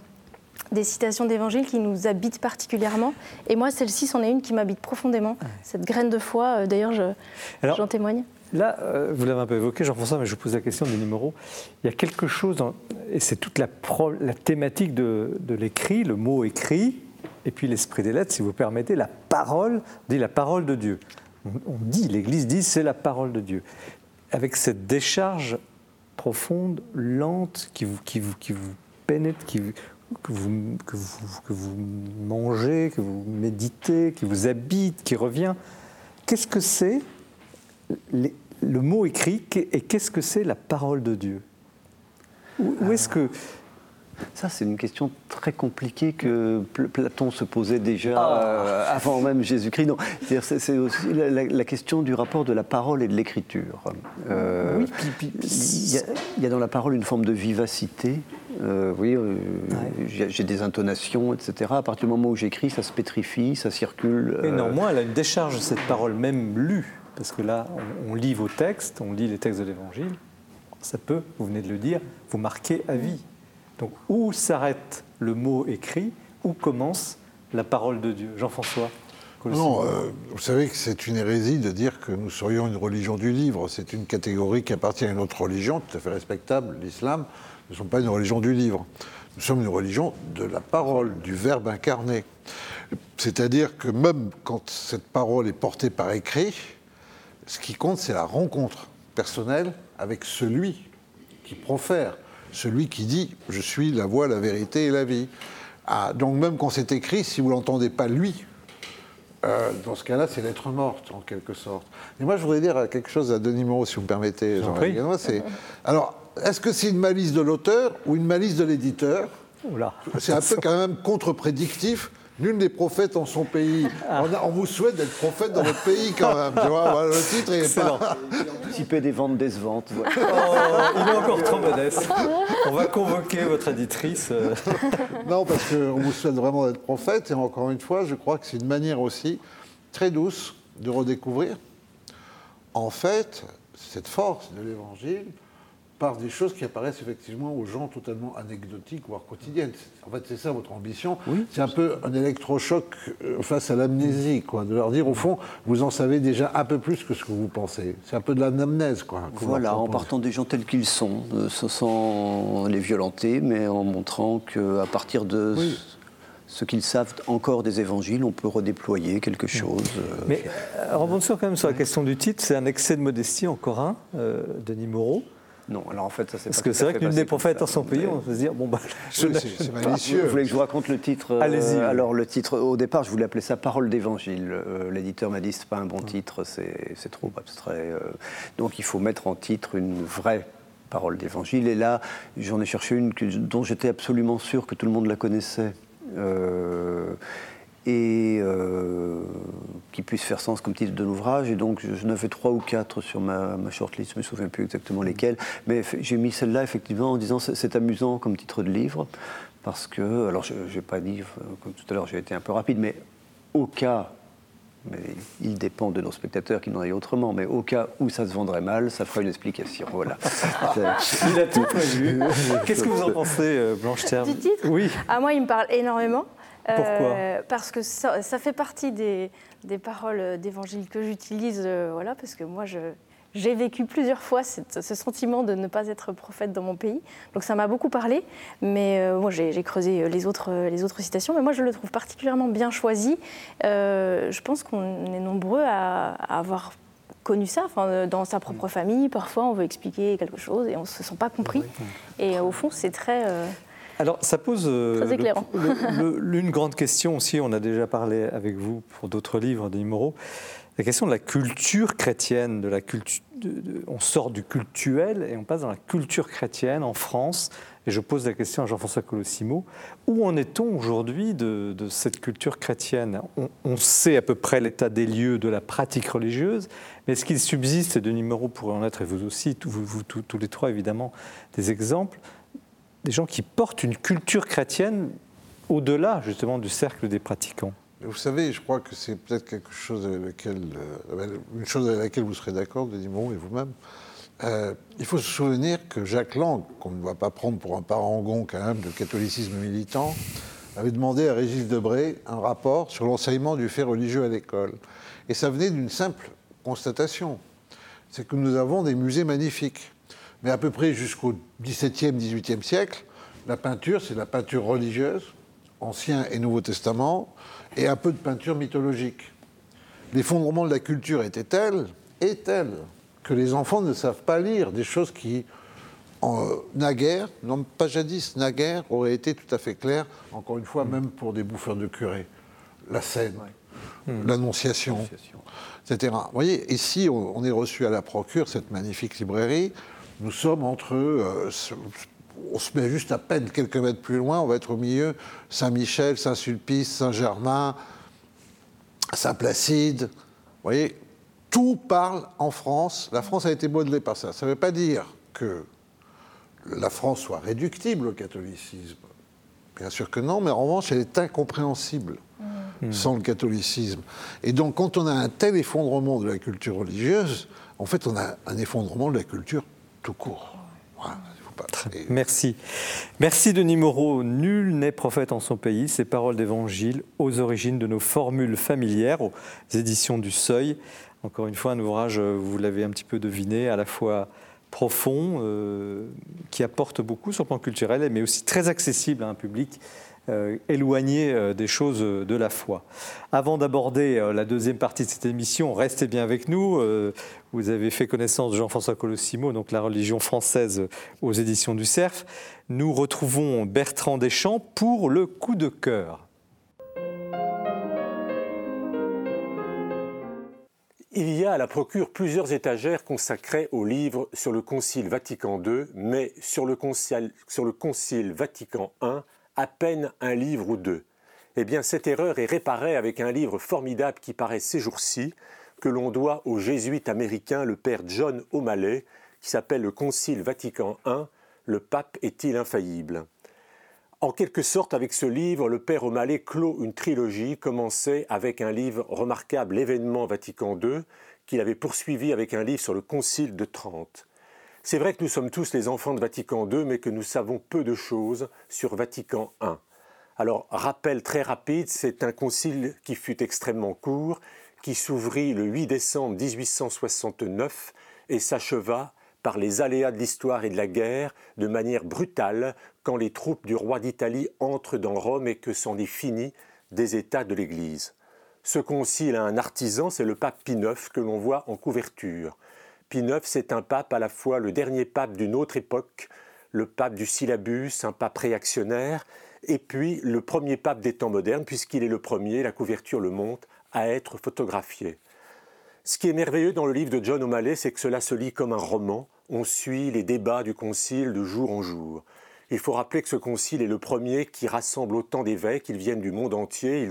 des citations d'évangile qui nous habitent particulièrement. Et moi, celle-ci, c'en est une qui m'habite profondément. Cette graine de foi, euh, d'ailleurs, j'en témoigne. Là, euh, vous l'avez un peu évoqué, Jean-François, mais je vous pose la question des numéros. Il y a quelque chose, et c'est toute la, la, thématique de, de l'écrit, le mot écrit, et puis l'esprit des lettres, si vous permettez, la parole, dit la parole de Dieu. On dit, l'Église dit, c'est la parole de Dieu. Avec cette décharge profonde, lente, qui vous, qui vous, qui vous pénètre, qui, que, vous, que, vous, que vous mangez, que vous méditez, qui vous habite, qui revient. Qu'est-ce que c'est le mot écrit et qu'est-ce que c'est la parole de Dieu? Où, est-ce que ça, c'est une question très compliquée que Platon se posait déjà ah. euh, avant même Jésus-Christ. C'est aussi la, question du rapport de la parole et de l'écriture. Euh, oui, il y, a dans la parole une forme de vivacité. Euh, oui, j'ai des intonations, etc. À partir du moment où j'écris, ça se pétrifie, ça circule. Et néanmoins, elle a une décharge, cette parole, même lue. Parce que là, on, on lit vos textes, on lit les textes de l'Évangile. Ça peut, vous venez de le dire, vous marquer à vie. Donc où s'arrête le mot écrit, où commence la parole de Dieu? Jean-François non, euh, vous savez que c'est une hérésie de dire que nous serions une religion du livre. C'est une catégorie qui appartient à une autre religion, tout à fait respectable, l'islam. Nous ne sommes pas une religion du livre. Nous sommes une religion de la parole, du verbe incarné. C'est-à-dire que même quand cette parole est portée par écrit, ce qui compte, c'est la rencontre personnelle avec celui qui profère celui qui dit Je suis la voie, la vérité et la vie. Ah, donc, même quand c'est écrit, si vous l'entendez pas lui, euh, dans ce cas-là, c'est l'être morte, en quelque sorte. Et moi, je voudrais dire quelque chose à Denis Moreau, si vous me permettez, Jean c'est Alors, est-ce que c'est une malice de l'auteur ou une malice de l'éditeur? C'est un peu quand même contre-prédictif Nul n'est prophète en son pays. Ah. On, vous souhaite d'être prophète dans votre pays quand même. Tu vois, le titre est pas. Anticiper des ventes décevantes. Oh, il est encore trop modeste. On va convoquer votre éditrice. non, parce qu'on vous souhaite vraiment d'être prophète. Et encore une fois, je crois que c'est une manière aussi très douce de redécouvrir, en fait, cette force de l'Évangile par des choses qui apparaissent effectivement aux gens totalement anecdotiques, voire quotidiennes. En fait, c'est ça votre ambition. C'est un peu un électrochoc euh, face à l'amnésie, quoi, de leur dire, au fond, vous en savez déjà un peu plus que ce que vous pensez. C'est un peu de l'anamnèse, quoi. Voilà, en partant des gens tels qu'ils sont, euh, sans les violenter, mais en montrant qu'à partir de... ce qu'ils savent encore des évangiles, on peut redéployer quelque chose. Euh. Mais rebondissons quand même sur la question du titre, c'est un excès de modestie encore un, Denis Moreau. Non, alors en fait, ça c'est Parce que c'est vrai que l'une des prophètes en son pays, on peut se dire, bon, bah, c'est malicieux. Vous voulez que je vous raconte le titre euh, Allez-y. alors, le titre, au départ, je voulais appeler ça Parole d'évangile. Euh, l'éditeur m'a dit, c'est pas un bon titre, c'est trop abstrait. Euh. donc, il faut mettre en titre une vraie parole d'évangile. Et là, j'en ai cherché une dont j'étais absolument sûr que tout le monde la connaissait et euh, qui puisse faire sens comme titre de l'ouvrage. Et donc, je, n'avais trois ou quatre sur ma, shortlist, je ne me souviens plus exactement lesquels. Mais j'ai mis celle-là, effectivement, en disant c'est amusant comme titre de livre, parce que, alors je n'ai pas dit, comme tout à l'heure, j'ai été un peu rapide, mais au cas mais il dépend de nos spectateurs qui n'en aillent autrement, mais au cas où ça se vendrait mal, ça fera une explication. Voilà. il a tout prévu. Qu'est-ce que vous en pensez, euh, Blanche Terme Du titre? Oui. À moi, il me parle énormément. Pourquoi euh, Parce que ça, fait partie des, paroles d'évangile que j'utilise, euh, voilà, parce que moi, je, j'ai vécu plusieurs fois ce sentiment de ne pas être prophète dans mon pays. Donc ça m'a beaucoup parlé, mais euh, moi j'ai creusé les autres, les autres citations, mais moi je le trouve particulièrement bien choisi. Euh, je pense qu'on est nombreux à, avoir connu ça, enfin, dans sa propre famille. Parfois, on veut expliquer quelque chose et on ne se sent pas compris. Et au fond, c'est très. Alors, ça pose l'une grande question aussi. On a déjà parlé avec vous pour d'autres livres de Moreau la question de la culture chrétienne, de la culture, on sort du cultuel et on passe dans la culture chrétienne en France. Et je pose la question à Jean-François Colossimo, où en est-on aujourd'hui de, cette culture chrétienne? On, sait à peu près l'état des lieux de la pratique religieuse, mais est-ce qu'il subsiste, et Denis Moreau pourrait en être, et vous aussi, vous, tous les trois évidemment, des exemples, des gens qui portent une culture chrétienne au-delà justement du cercle des pratiquants vous savez, je crois que c'est peut-être quelque chose avec laquelle, euh, une chose avec laquelle vous serez d'accord, Denis Moreau et vous-même. Euh, il faut se souvenir que Jacques Lang, qu'on ne va pas prendre pour un parangon quand même de catholicisme militant, avait demandé à Régis Debray un rapport sur l'enseignement du fait religieux à l'école. Et ça venait d'une simple constatation, c'est que nous avons des musées magnifiques. Mais à peu près jusqu'au XVIIe, XVIIIe siècle, la peinture, c'est la peinture religieuse, Ancien et Nouveau Testament, et un peu de peinture mythologique. L'effondrement de la culture était tel, est tel, que les enfants ne savent pas lire des choses qui, en, naguère, non pas jadis, naguère, auraient été tout à fait claires, encore une fois, mm. même pour des bouffeurs de curés. La scène, mm. l'annonciation, etc. Vous voyez, ici, on, est reçu à la Procure, cette magnifique librairie, nous sommes entre euh, on se met juste à peine quelques mètres plus loin, on va être au milieu Saint-Michel, Saint-Sulpice, Saint-Germain, Saint-Placide. Vous voyez, tout parle en France. La France a été modelée par ça. Ça ne veut pas dire que la France soit réductible au catholicisme. Bien sûr que non, mais en revanche, elle est incompréhensible mmh. sans le catholicisme. Et donc, quand on a un tel effondrement de la culture religieuse, en fait, on a un effondrement de la culture Merci. Merci Denis Moreau. Nul n'est prophète en son pays. Ces paroles d'évangile aux origines de nos formules familières, aux éditions du Seuil. Encore une fois, un ouvrage, vous l'avez un petit peu deviné, à la fois profond, euh, qui apporte beaucoup sur le plan culturel, mais aussi très accessible à un public euh, éloigné euh, des choses de la foi. Avant d'aborder la deuxième partie de cette émission, restez bien avec nous. Vous avez fait connaissance de Jean-François Colossimo, donc La religion française aux éditions du Cerf. Nous retrouvons Bertrand Deschamps pour le coup de cœur. Il y a à la procure plusieurs étagères consacrées aux livres sur le Concile Vatican II, mais sur le Concile, sur le concile Vatican I, à peine un livre ou deux. Eh bien, cette erreur est réparée avec un livre formidable qui paraît ces jours-ci, que l'on doit au jésuite américain le père John O'Malley, qui s'appelle le Concile Vatican I, Le pape est-il infaillible? En quelque sorte, avec ce livre, le père O'Malley clôt une trilogie commencée avec un livre remarquable, L'événement Vatican II, qu'il avait poursuivi avec un livre sur le Concile de Trente. C'est vrai que nous sommes tous les enfants de Vatican II, mais que nous savons peu de choses sur Vatican I. Alors, rappel très rapide, c'est un concile qui fut extrêmement court, qui s'ouvrit le 8 décembre 1869 et s'acheva par les aléas de l'histoire et de la guerre de manière brutale quand les troupes du roi d'Italie entrent dans Rome et que s'en est fini des États de l'Église. Ce concile a un artisan, c'est le pape Pie IX que l'on voit en couverture. Pie IX, c'est un pape à la fois le dernier pape d'une autre époque, le pape du syllabus, un pape réactionnaire, et puis le premier pape des temps modernes, puisqu'il est le premier, la couverture le montre, à être photographié. Ce qui est merveilleux dans le livre de John O'Malley, c'est que cela se lit comme un roman. On suit les débats du concile de jour en jour. Il faut rappeler que ce concile est le premier qui rassemble autant d'évêques. Ils viennent du monde entier.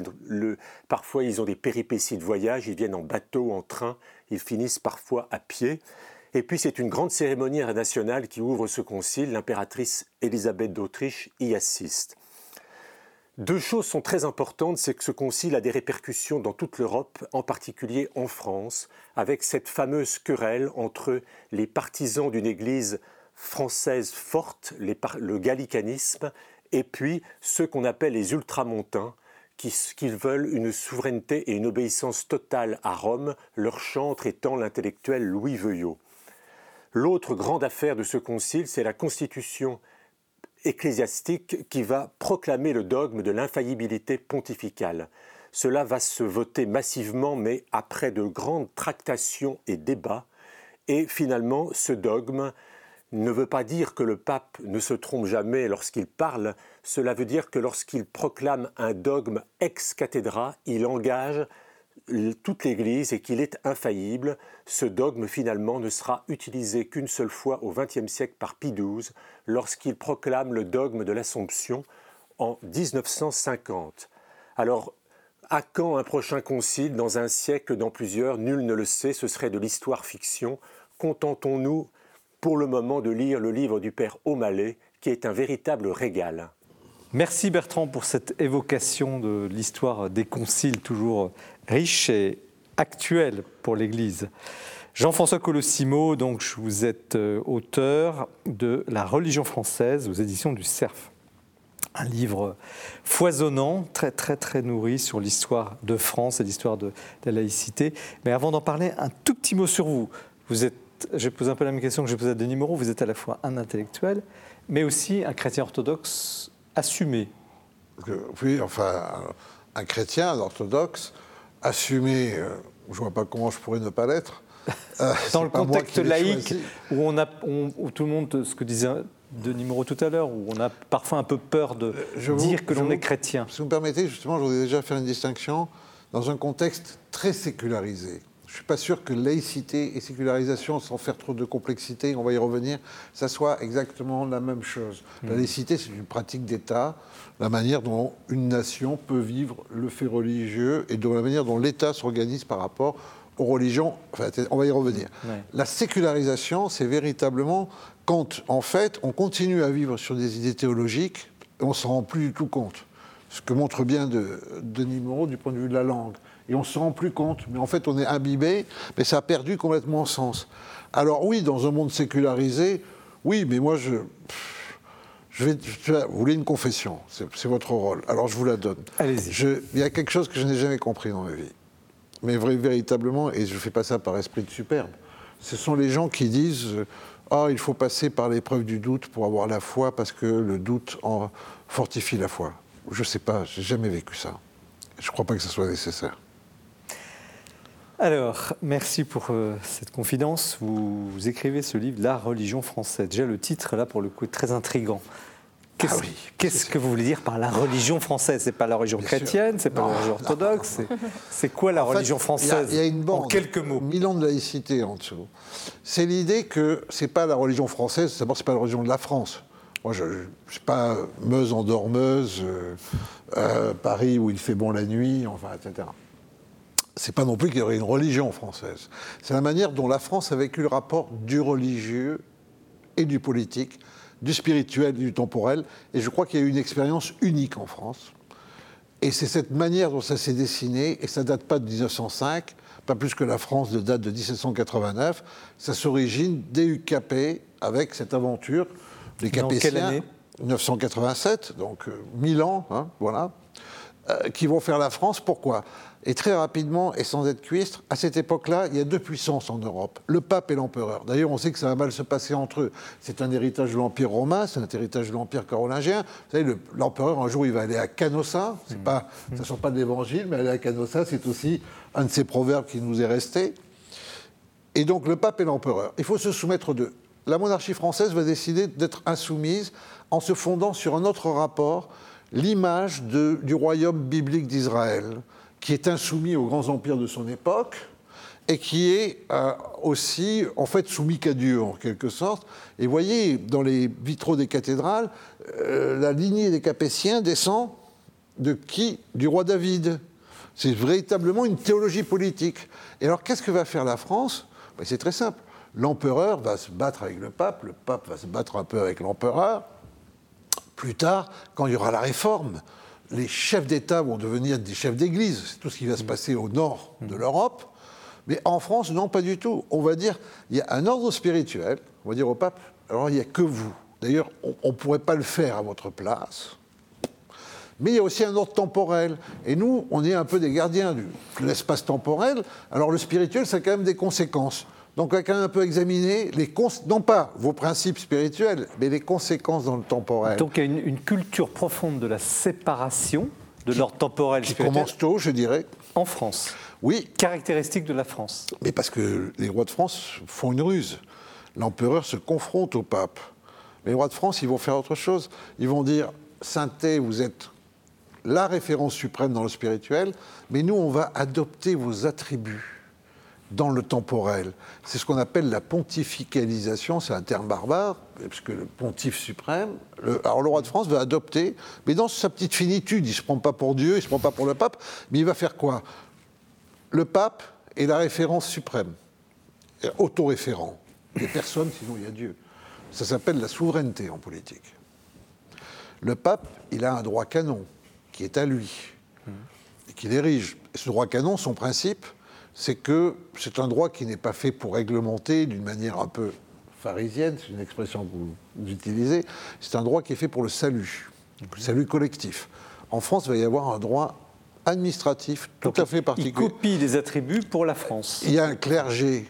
parfois, ils ont des péripéties de voyage. Ils viennent en bateau, en train. Ils finissent parfois à pied. Et puis, c'est une grande cérémonie nationale qui ouvre ce concile. L'impératrice Élisabeth d'Autriche y assiste. Deux choses sont très importantes, c'est que ce concile a des répercussions dans toute l'Europe, en particulier en France, avec cette fameuse querelle entre les partisans d'une Église française forte, le gallicanisme, et puis ceux qu'on appelle les ultramontains, qui, qui, veulent une souveraineté et une obéissance totale à Rome, leur chantre étant l'intellectuel Louis Veuillot. L'autre grande affaire de ce concile, c'est la constitution ecclésiastique qui va proclamer le dogme de l'infaillibilité pontificale. Cela va se voter massivement, mais après de grandes tractations et débats. Et finalement, ce dogme ne veut pas dire que le pape ne se trompe jamais lorsqu'il parle, cela veut dire que lorsqu'il proclame un dogme ex cathedra, il engage toute l'Église et qu'il est infaillible. Ce dogme finalement ne sera utilisé qu'une seule fois au XXe siècle par Pie XII lorsqu'il proclame le dogme de l'Assomption en 1950. Alors, à quand un prochain concile Dans un siècle, dans plusieurs Nul ne le sait, ce serait de l'histoire fiction. Contentons-nous pour le moment de lire le livre du Père O'Malley, qui est un véritable régal. Merci Bertrand pour cette évocation de l'histoire des conciles, toujours riche et actuelle pour l'Église. Jean-François Colossimo, donc vous êtes euh, auteur de La religion française aux éditions du Cerf. Un livre foisonnant, très très très nourri sur l'histoire de France et l'histoire de, la laïcité. Mais avant d'en parler, un tout petit mot sur vous. Vous êtes je pose un peu la même question que j'ai posée à Denis Moreau. Vous êtes à la fois un intellectuel, mais aussi un chrétien orthodoxe assumé. Oui, enfin, un chrétien orthodoxe assumé, euh, je ne vois pas comment je pourrais ne pas l'être. Euh, Dans le contexte laïque, où, on a, où tout le monde, ce que disait Denis Moreau tout à l'heure, où on a parfois un peu peur de euh, dire que l'on est chrétien. Si vous me permettez, justement, je voudrais déjà faire une distinction dans un contexte très sécularisé. Je ne suis pas sûr que laïcité et sécularisation, sans faire trop de complexité, on va y revenir, ça soit exactement la même chose. La hmm. laïcité, c'est une pratique d'État, la manière dont une nation peut vivre le fait religieux et de la manière dont l'État s'organise par rapport aux religions. Enfin, on va y revenir. La sécularisation, c'est véritablement quand, en fait, on continue à vivre sur des idées théologiques et on ne s'en rend plus du tout compte. Ce que montre bien de, Denis Moreau du point de vue de la langue et on ne se rend plus compte. Mais en fait, on est imbibé, mais ça a perdu complètement sens. Alors oui, dans un monde sécularisé, oui, mais moi, je... Je vais, vous voulez une confession, c'est votre rôle. Alors je vous la donne. Allez-y. Il y a quelque chose que je n'ai jamais compris dans ma vie. Mais véritablement, et je ne fais pas ça par esprit de superbe, ce sont les gens qui disent Ah, il faut passer par l'épreuve du doute pour avoir la foi parce que le doute en fortifie la foi. Je ne sais pas, j'ai jamais vécu ça. Je ne crois pas que ce soit nécessaire. Alors, merci pour euh, cette confidence. Vous, écrivez ce livre, La religion française. Déjà, le titre, là, pour le coup, est très intrigant. Qu'est-ce, ah que vous voulez dire par la religion française? C'est pas la religion chrétienne, c'est pas la religion orthodoxe. C'est, quoi la religion française Il y, a une bande, en quelques mots. Mille ans de laïcité en dessous. C'est l'idée que c'est pas la religion française. D'abord, c'est pas la religion de la France. Moi, je ne suis pas Meuse en dormeuse, euh, euh, Paris où il fait bon la nuit, enfin, etc c'est pas non plus qu'il y aurait une religion française. C'est la manière dont la France a vécu le rapport du religieux et du politique, du spirituel et du temporel. Et je crois qu'il y a eu une expérience unique en France. Et c'est cette manière dont ça s'est dessiné, et ça date pas de 1905, pas plus que la France de date de 1789. Ça s'origine des UKP avec cette aventure des Capétiens. 1987, donc 1000 euh, ans, hein, voilà, euh, qui vont faire la France. Pourquoi? Et très rapidement, et sans être cuistre, à cette époque-là, il y a deux puissances en Europe, le pape et l'empereur. D'ailleurs, on sait que ça va mal se passer entre eux. C'est un héritage de l'Empire romain, c'est un héritage de l'Empire carolingien. Vous savez, l'empereur, un jour, il va aller à Canossa. C'est pas, ça ne sort pas de l'évangile, mais aller à Canossa, c'est aussi un de ces proverbes qui nous est resté. Et donc, le pape et l'empereur. Il faut se soumettre d'eux. La monarchie française va décider d'être insoumise en se fondant sur un autre rapport, l'image du royaume biblique d'Israël qui est insoumis aux grands empires de son époque et qui est euh, aussi en fait soumis qu'à Dieu en quelque sorte. Et voyez, dans les vitraux des cathédrales, euh, la lignée des Capétiens descend de qui? Du roi David. C'est véritablement une théologie politique. Et alors qu'est-ce que va faire la France? Ben, C'est très simple. L'empereur va se battre avec le pape, le pape va se battre un peu avec l'empereur. Plus tard, quand il y aura la réforme, les chefs d'État vont devenir des chefs d'Église. C'est tout ce qui va se mm. passer au nord de mm. l'Europe. Mais en France, non, pas du tout. On va dire, il y a un ordre spirituel, on va dire au pape, alors il n'y a que vous. D'ailleurs, on ne pourrait pas le faire à votre place. Mais il y a aussi un ordre temporel. Et nous, on est un peu des gardiens de l'espace temporel. Alors le spirituel, ça a quand même des conséquences. Donc quelqu'un un peu examiner les non pas vos principes spirituels, mais les conséquences dans le temporel. Donc il y a une, une culture profonde de la séparation de l'ordre temporel qui commence tôt, je dirais. En France. Oui. Caractéristique de la France. Mais parce que les rois de France font une ruse. L'empereur se confronte au pape. Les rois de France, ils vont faire autre chose. Ils vont dire Sainteté, vous êtes la référence suprême dans le spirituel, mais nous, on va adopter vos attributs dans le temporel. C'est ce qu'on appelle la pontificalisation, c'est un terme barbare, puisque le pontife suprême, alors le roi de France va adopter, mais dans sa petite finitude, il ne se prend pas pour Dieu, il ne se prend pas pour le pape, mais il va faire quoi? Le pape est la référence suprême, autoréférent. Il personne, sinon il y a Dieu. Ça s'appelle la souveraineté en politique. Le pape, il a un droit canon qui est à lui et qui dirige. Et ce droit canon, son principe, c'est que c'est un droit qui n'est pas fait pour réglementer d'une manière un peu pharisienne, c'est une expression que vous utilisez, c'est un droit qui est fait pour le salut, le salut collectif. En France, il va y avoir un droit administratif tout à fait particulier. Il copie des attributs pour la France. Il y a un clergé,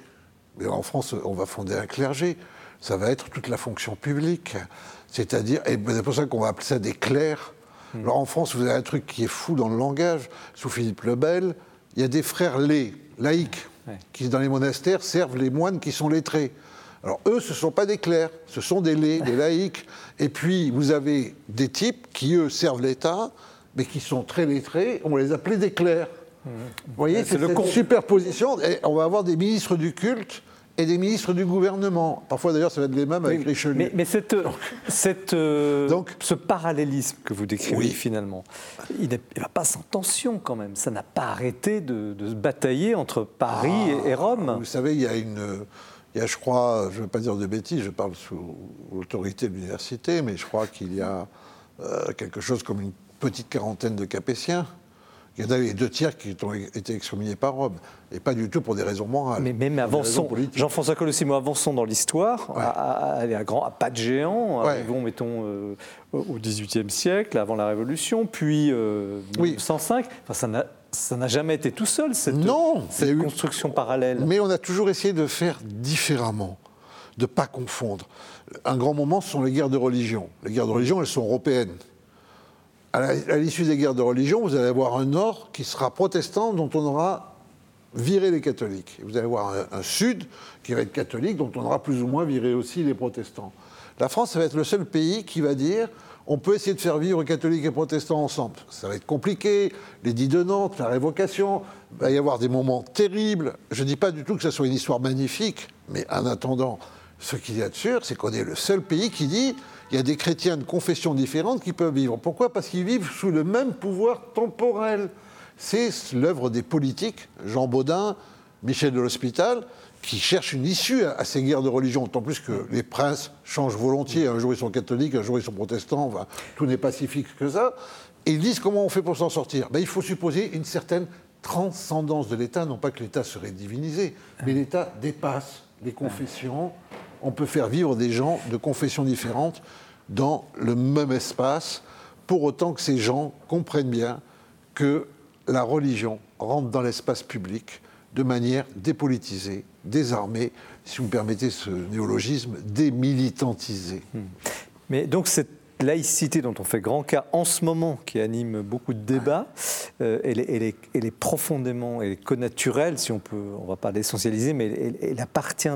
mais en France, on va fonder un clergé, ça va être toute la fonction publique, c'est-à-dire, et c'est pour ça qu'on va appeler ça des clercs. Hmm. Alors en France, vous avez un truc qui est fou dans le langage, sous Philippe le Bel, il y a des frères lais, laïcs, qui dans les monastères servent les moines qui sont lettrés. Alors eux, ce ne sont pas des clercs, ce sont des des laïcs. Et puis vous avez des types qui, eux, servent l'État, mais qui sont très lettrés, on les appelait des clercs. Mmh. Vous voyez, c'est une superposition. Et on va avoir des ministres du culte et des ministres du gouvernement. Parfois d'ailleurs, ça va être les mêmes avec Richelieu. Mais, cette, cette, euh, Donc, ce parallélisme que vous décrivez finalement, il ne va pas sans tension quand même. Ça n'a pas arrêté de, se batailler entre Paris et, ah, Rome. Vous savez, il y a une... Il y a, je crois, je ne veux pas dire de bêtises, je parle sous l'autorité de l'université, mais je crois qu'il y a euh, quelque chose comme une petite quarantaine de Capétiens il y en a eu deux tiers qui ont été excommuniés par Rome, et pas du tout pour des raisons morales. Mais même avançons, Jean-François Colossimo, avançons dans l'histoire, à, à, grand, à, pas de géant, ouais. arrivons, mettons, euh, au XVIIIe siècle, avant la Révolution, puis euh, 1905. Enfin, ça n'a ça n'a jamais été tout seul, cette, non, cette construction parallèle. Mais on a toujours essayé de faire différemment, de ne pas confondre. Un grand moment, ce sont les guerres de religion. Les guerres de religion, elles sont européennes à l'issue des guerres de religion, vous allez avoir un nord qui sera protestant, dont on aura viré les catholiques. Vous allez avoir un, sud qui va être catholique, dont on aura plus ou moins viré aussi les protestants. La France, ça va être le seul pays qui va dire on peut essayer de faire vivre catholiques et protestants ensemble. Ça va être compliqué, l'édit de Nantes, la révocation, il va y avoir des moments terribles. Je ne dis pas du tout que ce soit une histoire magnifique, mais en attendant, ce qu'il y a de sûr, c'est qu'on est le seul pays qui dit il y a des chrétiens de confessions différentes qui peuvent vivre. Pourquoi? Parce qu'ils vivent sous le même pouvoir temporel. C'est l'œuvre des politiques, Jean Baudin, Michel de l'Hospital, qui cherchent une issue à, ces guerres de religion. D'autant plus que les princes changent volontiers. Un jour ils sont catholiques, un jour ils sont protestants. tout n'est pacifique que ça. Et ils disent comment on fait pour s'en sortir ben, Il faut supposer une certaine transcendance de l'État. Non pas que l'État serait divinisé, mais l'État dépasse les confessions, on peut faire vivre des gens de confessions différentes dans le même espace, pour autant que ces gens comprennent bien que la religion rentre dans l'espace public de manière dépolitisée, désarmée, si vous me permettez ce néologisme, démilitantisée. Mais donc cette laïcité dont on fait grand cas en ce moment, qui anime beaucoup de débats, euh, elle, est, profondément, elle est connaturelle, si on peut, on va pas l'essentialiser, mais elle, appartient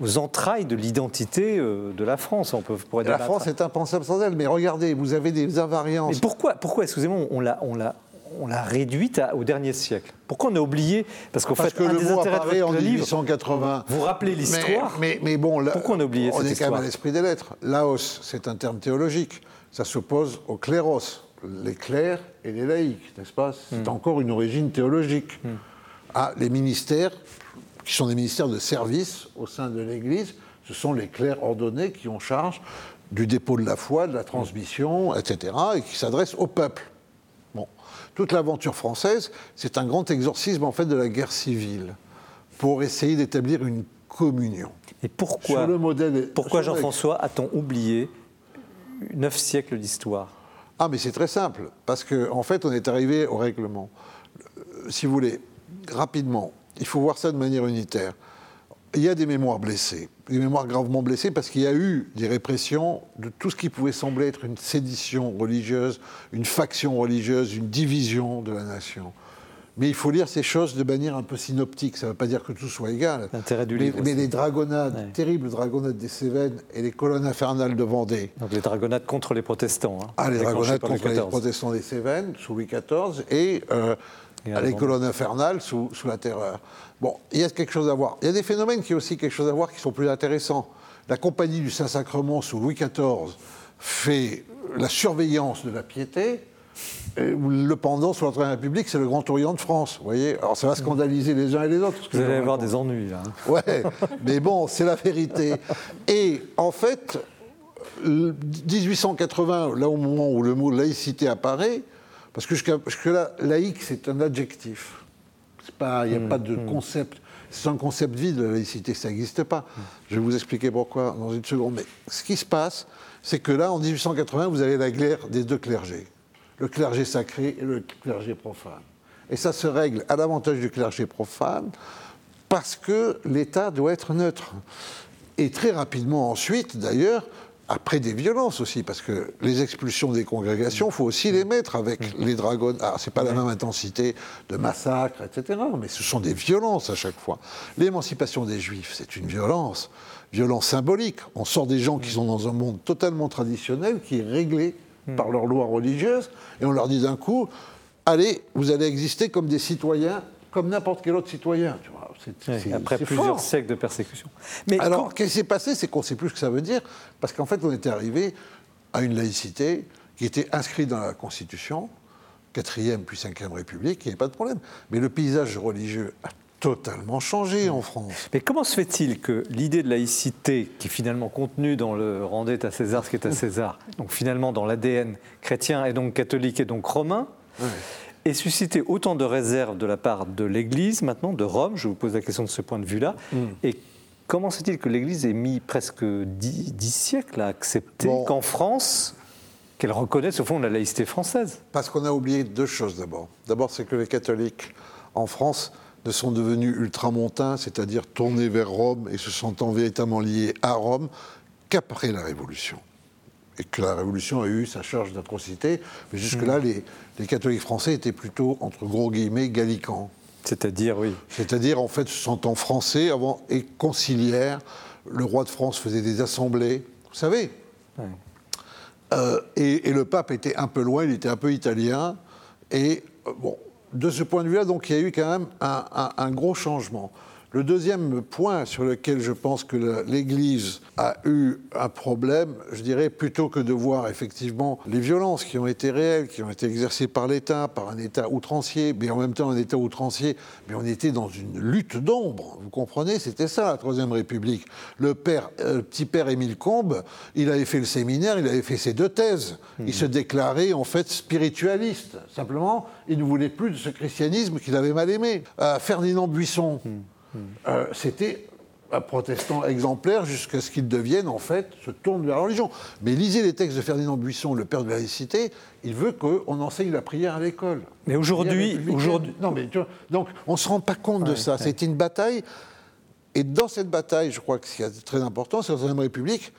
aux entrailles de l'identité euh, de la France. On peut, la France est impensable sans elle, mais regardez, vous avez des invariances. Mais pourquoi, pourquoi excusez-moi, on l'a, on l'a, on l'a réduite au dernier siècle. Pourquoi on a oublié Parce qu'en fait, que un le des intérêts en 1880. Vous rappelez l'histoire. Mais, mais, bon, pourquoi on a oublié On est quand même à l'esprit des lettres. Laos, c'est un terme théologique. Ça s'oppose au cléros, les clercs et les laïcs, n'est-ce pas? C'est hmm. encore une origine théologique. Hmm. Ah, les ministères, qui sont des ministères de service au sein de l'Église, ce sont les clercs ordonnés qui ont charge du dépôt de la foi, de la transmission, etc., et qui s'adressent au peuple. Toute l'aventure française, c'est un grand exorcisme en fait de la guerre civile pour essayer d'établir une communion. Et pourquoi, le modèle, pourquoi Jean-François a-t-on oublié neuf siècles d'histoire? Ah, mais c'est très simple, parce qu'en en fait, on est arrivé au règlement. Euh, si vous voulez, rapidement, il faut voir ça de manière unitaire. il y a des mémoires blessées, des mémoires gravement blessées parce qu'il y a eu des répressions de tout ce qui pouvait sembler être une sédition religieuse, une faction religieuse, une division de la nation. Mais il faut lire ces choses de manière un peu synoptique. Ça ne veut pas dire que tout soit égal. L'intérêt du mais, livre mais les dragonnades, Ouais. terribles dragonnades des Cévennes et les colonnes infernales de Vendée, Donc les dragonnades contre les protestants. hein, ah, les dragonnades contre les protestants des Cévennes sous Louis XIV et, euh, Et les colonnes infernales sous, sous la terreur. Bon, il y a quelque chose à voir. Il y a des phénomènes qui ont aussi quelque chose à voir qui sont plus intéressants. La compagnie du Saint-Sacrement sous Louis XIV fait la surveillance de la piété. et le pendant sous la Troisième République, c'est le Grand Orient de France. Vous voyez Alors ça va scandaliser les uns et les autres. que Vous allez avoir raconte. des ennuis là. hein. Ouais, mais bon, c'est la vérité. Et en fait, le 1880, là au moment où le mot laïcité apparaît, parce que jusqu'à- jusque-là, laïque, c'est un adjectif. Pas- Il n'y a pas de concept. C'est un concept vide, la laïcité, ça n'existe pas. Je vais vous expliquer pourquoi dans une seconde. Mais ce qui se passe, c'est que là, en 1880, vous avez la guerre des deux clergés. Le clergé sacré et le clergé profane. Et ça se règle à l'avantage du clergé profane parce que l'État doit être neutre. Et très rapidement ensuite, d'ailleurs, après des violences aussi, parce que les expulsions des congrégations, il faut aussi les mettre avec les dragons. Ah, c'est pas la même intensité de massacre, etc. Mais ce sont des violences à chaque fois. L'émancipation des Juifs, c'est une violence, violence symbolique. On sort des gens qui sont dans un monde totalement traditionnel, qui est réglé par leurs lois religieuses, et on leur dit d'un coup, allez, vous allez exister comme des citoyens, comme n'importe quel autre citoyen. Tu vois, c'est- Ouais, c'est- Après c'est plusieurs fort. siècles de persécution. Mais Alors, quand- qu'est-ce qui s'est passé C'est qu'on ne sait plus ce que ça veut dire, parce qu'en fait, on était arrivé à une laïcité qui était inscrite dans la Constitution, 4e puis 5e République, il n'y avait pas de problème. Mais le paysage religieux a totalement changé en France. Mais comment se fait-il que l'idée de laïcité, qui est finalement contenue dans le rendez à César ce qui est à César, donc finalement dans l'ADN chrétien et donc catholique et donc romain, ait suscité autant de réserves de la part de l'Église maintenant, de Rome, je vous pose la question de ce point de vue-là, et comment se fait-il que l'Église ait mis presque dix, dix siècles à accepter Bon. qu'en France, qu'elle reconnaisse au fond la laïcité française? Parce qu'on a oublié deux choses d'abord. D'abord, c'est que les catholiques en France ne sont devenus ultramontains, c'est-à-dire tournés vers Rome et se sentant véritablement liés à Rome, qu'après la Révolution. Et que la Révolution a eu sa charge d'atrocité. Mais jusque-là, les, les catholiques français étaient plutôt, entre gros guillemets, gallicans. C'est-à-dire, oui. C'est-à-dire, en fait, se sentant français avant, et conciliaires. Le roi de France faisait des assemblées, vous savez. Euh, et, et le pape était un peu loin, il était un peu italien. Et euh, bon, de ce point de vue-là, donc il y a eu quand même un, un- un gros changement. Le deuxième point sur lequel je pense que l'Église a eu un problème, je dirais, plutôt que de voir effectivement les violences qui ont été réelles, qui ont été exercées par l'État, par un État outrancier, mais en même temps un État outrancier, mais on était dans une lutte d'ombre, vous comprenez C'était ça la Troisième République. Le père, euh, petit père Émile Combes, il avait fait le séminaire, il avait fait ses deux thèses. Il se déclarait en fait spiritualiste. Simplement, il ne voulait plus de ce christianisme qu'il avait mal aimé. Euh, Ferdinand Buisson, euh, c'était un protestant exemplaire jusqu'à ce qu'il devienne, en fait, se tourne vers la religion. Mais lisez les textes de Ferdinand Buisson, le père de la laïcité, il veut qu'on enseigne la prière à l'école. Mais aujourd'hui- aujourd'hui- Non, mais tu vois, donc, on ne se rend pas compte de ça. C'était une bataille. Et dans cette bataille, je crois que ce qui est très important, c'est la Troisième République,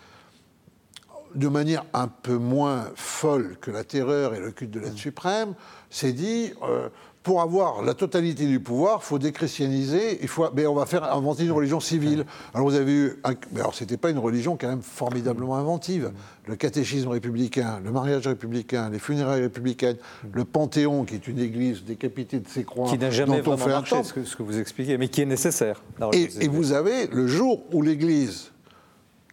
de manière un peu moins folle que la terreur et le culte de l'aide suprême, s'est dit euh, pour avoir la totalité du pouvoir, il faut déchristianiser, il faut, mais on va faire inventer une religion civile. Alors vous avez eu, un, mais alors c'était pas une religion quand même formidablement inventive. Le catéchisme républicain, le mariage républicain, les funérailles républicaines, le Panthéon, qui est une église décapitée de ses croix, Qui n'a jamais dont on un temple. ce que, vous expliquez, mais qui est nécessaire. Et, et vous avez le jour où l'Église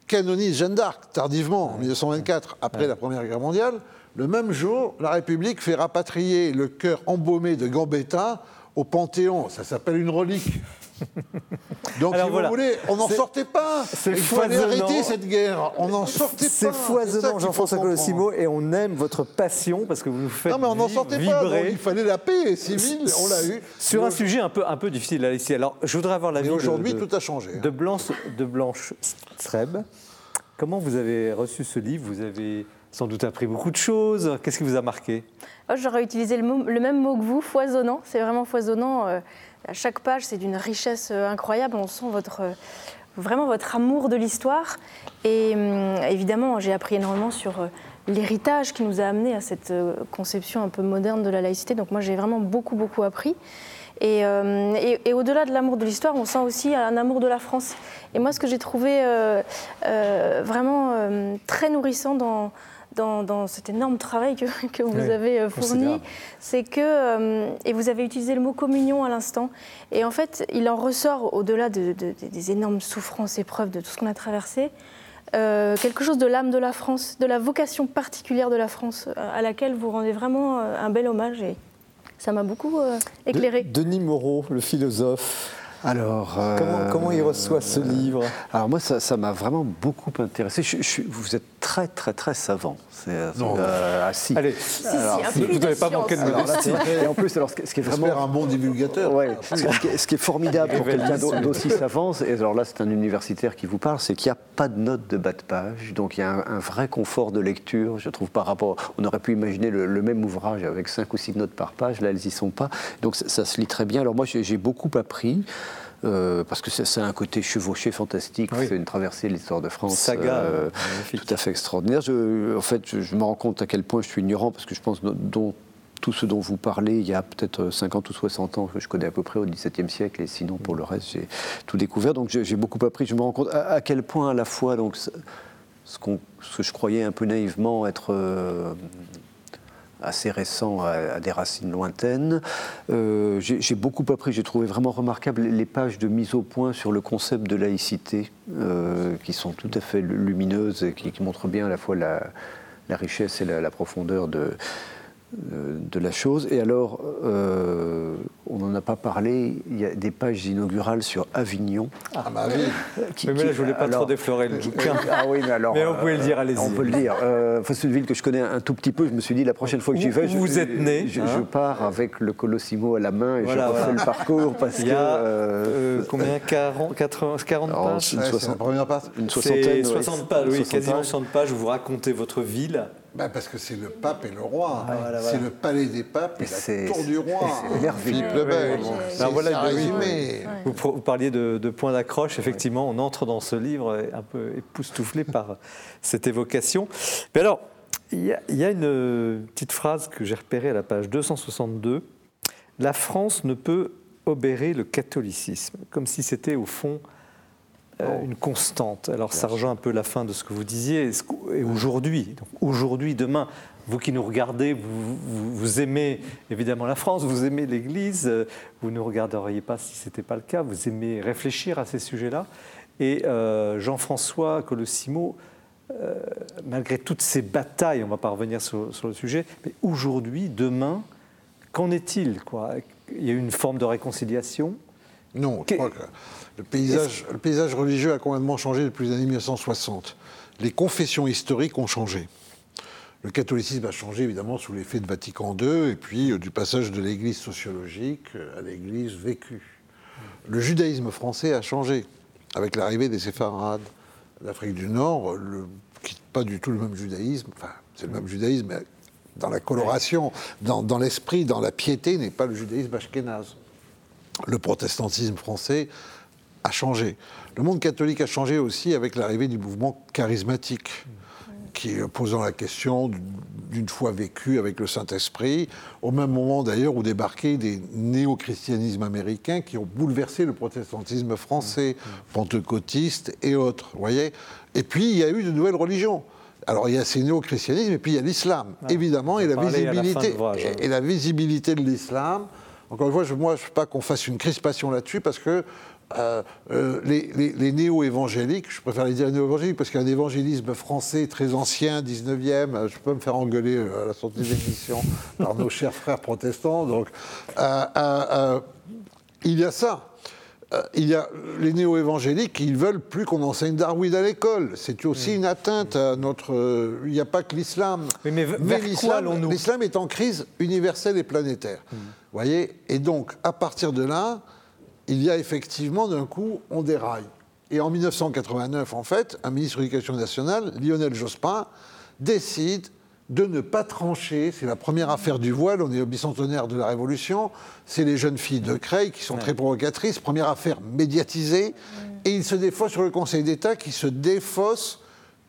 canonise Jeanne d'Arc, tardivement, en 1924, après la Première Guerre mondiale, le même jour, la République fait rapatrier le cœur embaumé de Gambetta au Panthéon. Ça s'appelle une relique. Donc, Alors si voilà. vous voulez, on n'en sortait pas. c'est Il fallait arrêter cette guerre. On n'en sortait pas. C'est foisonnant, Jean-François. Colossimo, et on aime votre passion parce que vous nous faites Non, mais on n'en sortait pas. donc vibrer il fallait la paix civile. On l'a eu. sur un sujet un peu, un peu difficile là ici. Alors, je voudrais avoir la Mais aujourd'hui, tout a changé, hein. De Blanche, de Blanche Streb. Comment vous avez reçu ce livre? Vous avez sans doute appris beaucoup de choses. Qu'est-ce qui vous a marqué? Oh, J'aurais utilisé le, même mot que vous, foisonnant. C'est vraiment foisonnant. Euh, à chaque page, c'est d'une richesse euh, incroyable. On sent votre, euh, vraiment votre amour de l'histoire. Et évidemment, j'ai appris énormément sur l'héritage qui nous a amené à cette conception un peu moderne de la laïcité. Donc moi, j'ai vraiment beaucoup, beaucoup appris. Et, au-delà de l'amour de l'histoire, on sent aussi un amour de la France. Et moi, ce que j'ai trouvé vraiment très nourrissant dans, dans, cet énorme travail que, que vous avez euh, fourni, c'est que, euh, et vous avez utilisé le mot communion à l'instant, et en fait, il en ressort, au-delà de, des énormes souffrances, épreuves, de tout ce qu'on a traversé, euh, quelque chose de l'âme de la France, de la vocation particulière de la France, à laquelle vous rendez vraiment un bel hommage, et ça m'a beaucoup éclairé. Denis Moreau, le philosophe. Alors, comment, comment, il reçoit ce livre? Alors moi, ça m'a vraiment beaucoup intéressé. Je, vous êtes très, très, très savant. Euh, non. Euh, ah, si. Allez, vous n'avez pas manqué de modestie. Et en plus, alors, ce qui est vraiment un bon divulgateur. Ouais, ce, qui est, formidable pour quelqu'un d'aussi savant, et alors là, c'est un universitaire qui vous parle, c'est qu'il n'y a pas de notes de bas de page, donc il y a un, vrai confort de lecture. Je trouve par rapport, on aurait pu imaginer le, même ouvrage avec cinq ou six notes par page. Là, elles y sont pas. Donc ça, ça se lit très bien. Alors moi, j'ai beaucoup appris. Euh, parce que c'est un côté chevauché fantastique, c'est une traversée de l'histoire de France Saga, euh, tout à fait extraordinaire. Je, en fait, je, me rends compte à quel point je suis ignorant, parce que je pense dont, tout ce dont vous parlez, il y a peut-être 50 ou 60 ans que je connais à peu près au XVIIe siècle, et sinon pour le reste, j'ai tout découvert. Donc j'ai beaucoup appris. Je me rends compte à, quel point à la fois donc, ce, ce, que je croyais un peu naïvement être euh, assez récent à, des racines lointaines. Euh, j'ai beaucoup appris, j'ai trouvé vraiment remarquable les pages de mise au point sur le concept de laïcité, euh, qui sont tout à fait lumineuses et qui, montrent bien à la fois la, richesse et la profondeur de, de la chose. Et alors, euh, on n'en a pas parlé, il y a des pages inaugurales sur Avignon. Ah, bah oui. mais là, je voulais pas trop déflorer le bouquin. ah oui, mais alors. Mais on peut le dire, allez-y. On peut le dire. Euh, c'est une ville que je connais un tout petit peu. Je me suis dit, la prochaine fois que j'y vais, je, vous êtes né. Je, hein pars avec le Colossimo à la main et je refais le parcours parce il y a, que. combien 40, 80, 40 pages une, ouais, première page. une soixantaine. 60 pages, oui, quasiment 60 pages où vous racontez votre ville. Bah parce que c'est le pape et le roi. Ah, c'est le palais des papes et la tour du roi. Philippe le Bel. voilà, résumé. Vous, vous, parliez de, de points d'accroche. Effectivement, on entre dans ce livre un peu époustouflé par cette évocation. Mais alors, il y, y, a une petite phrase que j'ai repérée à la page 262. La France ne peut obérer le catholicisme, comme si c'était au fond euh, une constante. Alors ça rejoint un peu la fin de ce que vous disiez. Et aujourd'hui, aujourd'hui, demain, vous qui nous regardez, vous, aimez évidemment la France, vous aimez l'Église, euh, vous ne regarderiez pas si ce n'était pas le cas, vous aimez réfléchir à ces sujets-là. Et euh, Jean-François Colossimo, malgré toutes ces batailles, on va pas revenir sur, sur le sujet, mais aujourd'hui, demain, qu'en est-il quoi? Il y a une forme de réconciliation? Non, je crois que le paysage, religieux a complètement changé depuis les années 1960. Les confessions historiques ont changé. Le catholicisme a changé évidemment sous l'effet de Vatican II et puis euh, du passage de l'Église sociologique euh, à l'Église vécue. Le judaïsme français a changé avec l'arrivée des séfarades d'Afrique du Nord, le, qui pas du tout le même judaïsme, enfin c'est le même judaïsme, mais dans la coloration, dans, dans l'esprit, dans la piété, n'est pas le judaïsme ashkénaze. Le protestantisme français a changé. Le monde catholique a changé aussi avec l'arrivée du mouvement charismatique, qui posant la question d'une foi vécue avec le Saint-Esprit, au même moment d'ailleurs où débarquaient des néo-christianismes américains qui ont bouleversé le protestantisme français, pentecôtiste et autres. Voyez et puis il y a eu de nouvelles religions. Alors il y a ces néo-christianismes et puis il y a l'islam, évidemment, et la, visibilité, et la visibilité de l'islam. Encore une fois, je, moi, je ne veux pas qu'on fasse une crispation là-dessus parce que euh, euh, les, néo-évangéliques, je préfère les dire néo-évangéliques parce qu'il y a un évangélisme français très ancien, 19e, euh, je peux me faire engueuler à la sortie des émissions par nos chers frères protestants, donc il y a ça. il y a les néo-évangéliques ne veulent plus qu'on enseigne Darwin à l'école. C'est aussi une atteinte à notre. Il n'y a pas que l'islam. Mais, mais, l'islam est en crise universelle et planétaire. Vous voyez? Et donc, à partir de là, il y a effectivement d'un coup, on déraille. Et en 1989, en fait, un ministre de l'Éducation nationale, Lionel Jospin, décide de ne pas trancher. C'est la première affaire du voile, on est au bicentenaire de la Révolution. C'est les jeunes filles de Creil qui sont très provocatrices. Première affaire médiatisée. Et il se défausse sur le Conseil d'État qui se défausse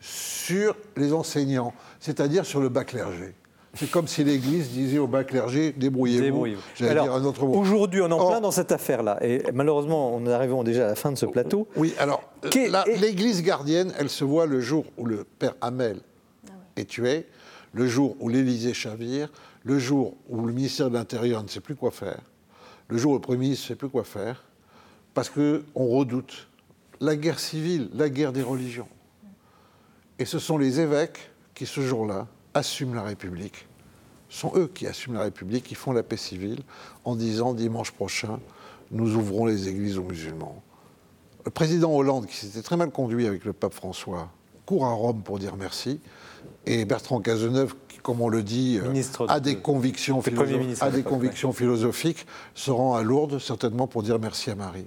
sur les enseignants, c'est-à-dire sur le bas clergé. C'est comme si l'Église disait au bas clergé débrouillez-vous. Débrouillez-vous. J'allais Alors, dire un autre mot. Aujourd'hui, on est en plein dans cette affaire-là. Et malheureusement, nous arrivons déjà à la fin de ce plateau. Oui, alors, et- l'Église gardienne, elle se voit le jour où le père Hamel est tué, le jour où l'Élysée chavire, le jour où le ministère de l'Intérieur ne sait plus quoi faire, le jour où le Premier ministre ne sait plus quoi faire, parce qu'on redoute la guerre civile, la guerre des religions. Et ce sont les évêques qui, ce jour-là, assument la République. Ce sont eux qui assument la République, qui font la paix civile, en disant dimanche prochain, nous ouvrons les églises aux musulmans. Le président Hollande, qui s'était très mal conduit avec le pape François, court à Rome pour dire merci. Et Bertrand Cazeneuve, qui, comme on le dit, euh, a de- des philosoph- a convictions philosophiques, se rend à Lourdes, certainement pour dire merci à Marie.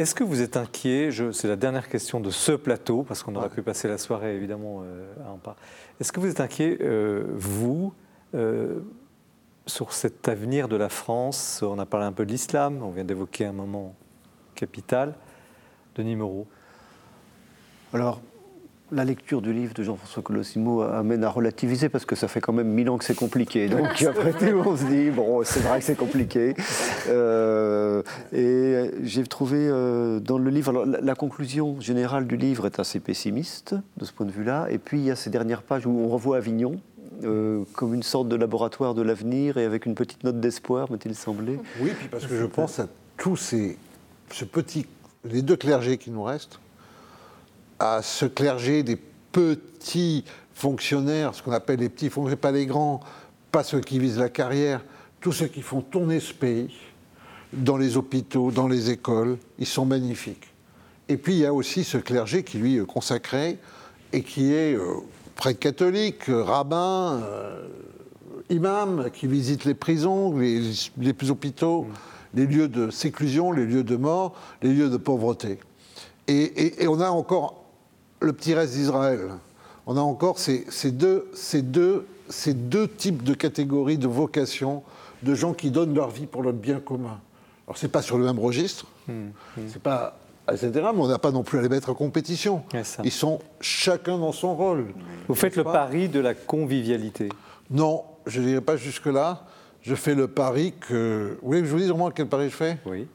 Est-ce que vous êtes inquiet? C'est la dernière question de ce plateau, parce qu'on aurait pu passer la soirée évidemment euh, à en parler. Est-ce que vous êtes inquiet, euh, vous, euh, sur cet avenir de la France? On a parlé un peu de l'islam, on vient d'évoquer un moment capital. Denis Moreau. Alors, la lecture du livre de Jean-François Colossimo amène à relativiser parce que ça fait quand même mille ans que c'est compliqué. Donc après tout, on se dit, bon, c'est vrai que c'est compliqué. Euh, et j'ai trouvé euh, dans le livre, alors la, la conclusion générale du livre est assez pessimiste de ce point de vue-là. Et puis il y a ces dernières pages où on revoit Avignon. euh, comme une sorte de laboratoire de l'avenir et avec une petite note d'espoir, m'a-t-il semblé. Oui, puis parce que je pense à tous ces, ce petit, les deux clergés qui nous restent, à ce clergé des petits fonctionnaires, ce qu'on appelle les petits fonctionnaires, pas les grands, pas ceux qui visent la carrière, tous ceux qui font tourner ce pays, dans les hôpitaux, dans les écoles, ils sont magnifiques. Et puis il y a aussi ce clergé qui lui est consacré et qui est euh, prêtre catholique, euh, rabbin, euh, imam, qui visite les prisons, les, les hôpitaux, les lieux de séclusion, les lieux de mort, les lieux de pauvreté. Et, et- et on a encore le petit reste d'Israël. On a encore ces, ces deux, ces, deux, ces deux types de catégories de vocations de gens qui donnent leur vie pour le bien commun. Alors c'est pas sur le même registre, c'est pas etc. Mais on n'a pas non plus à les mettre en compétition. Ils sont chacun dans son rôle. Vous faites le pari de la convivialité? Non, je n'irai pas jusque-là. Je fais le pari que. Vous voulez que je vous dise au moins quel pari je fais? Oui.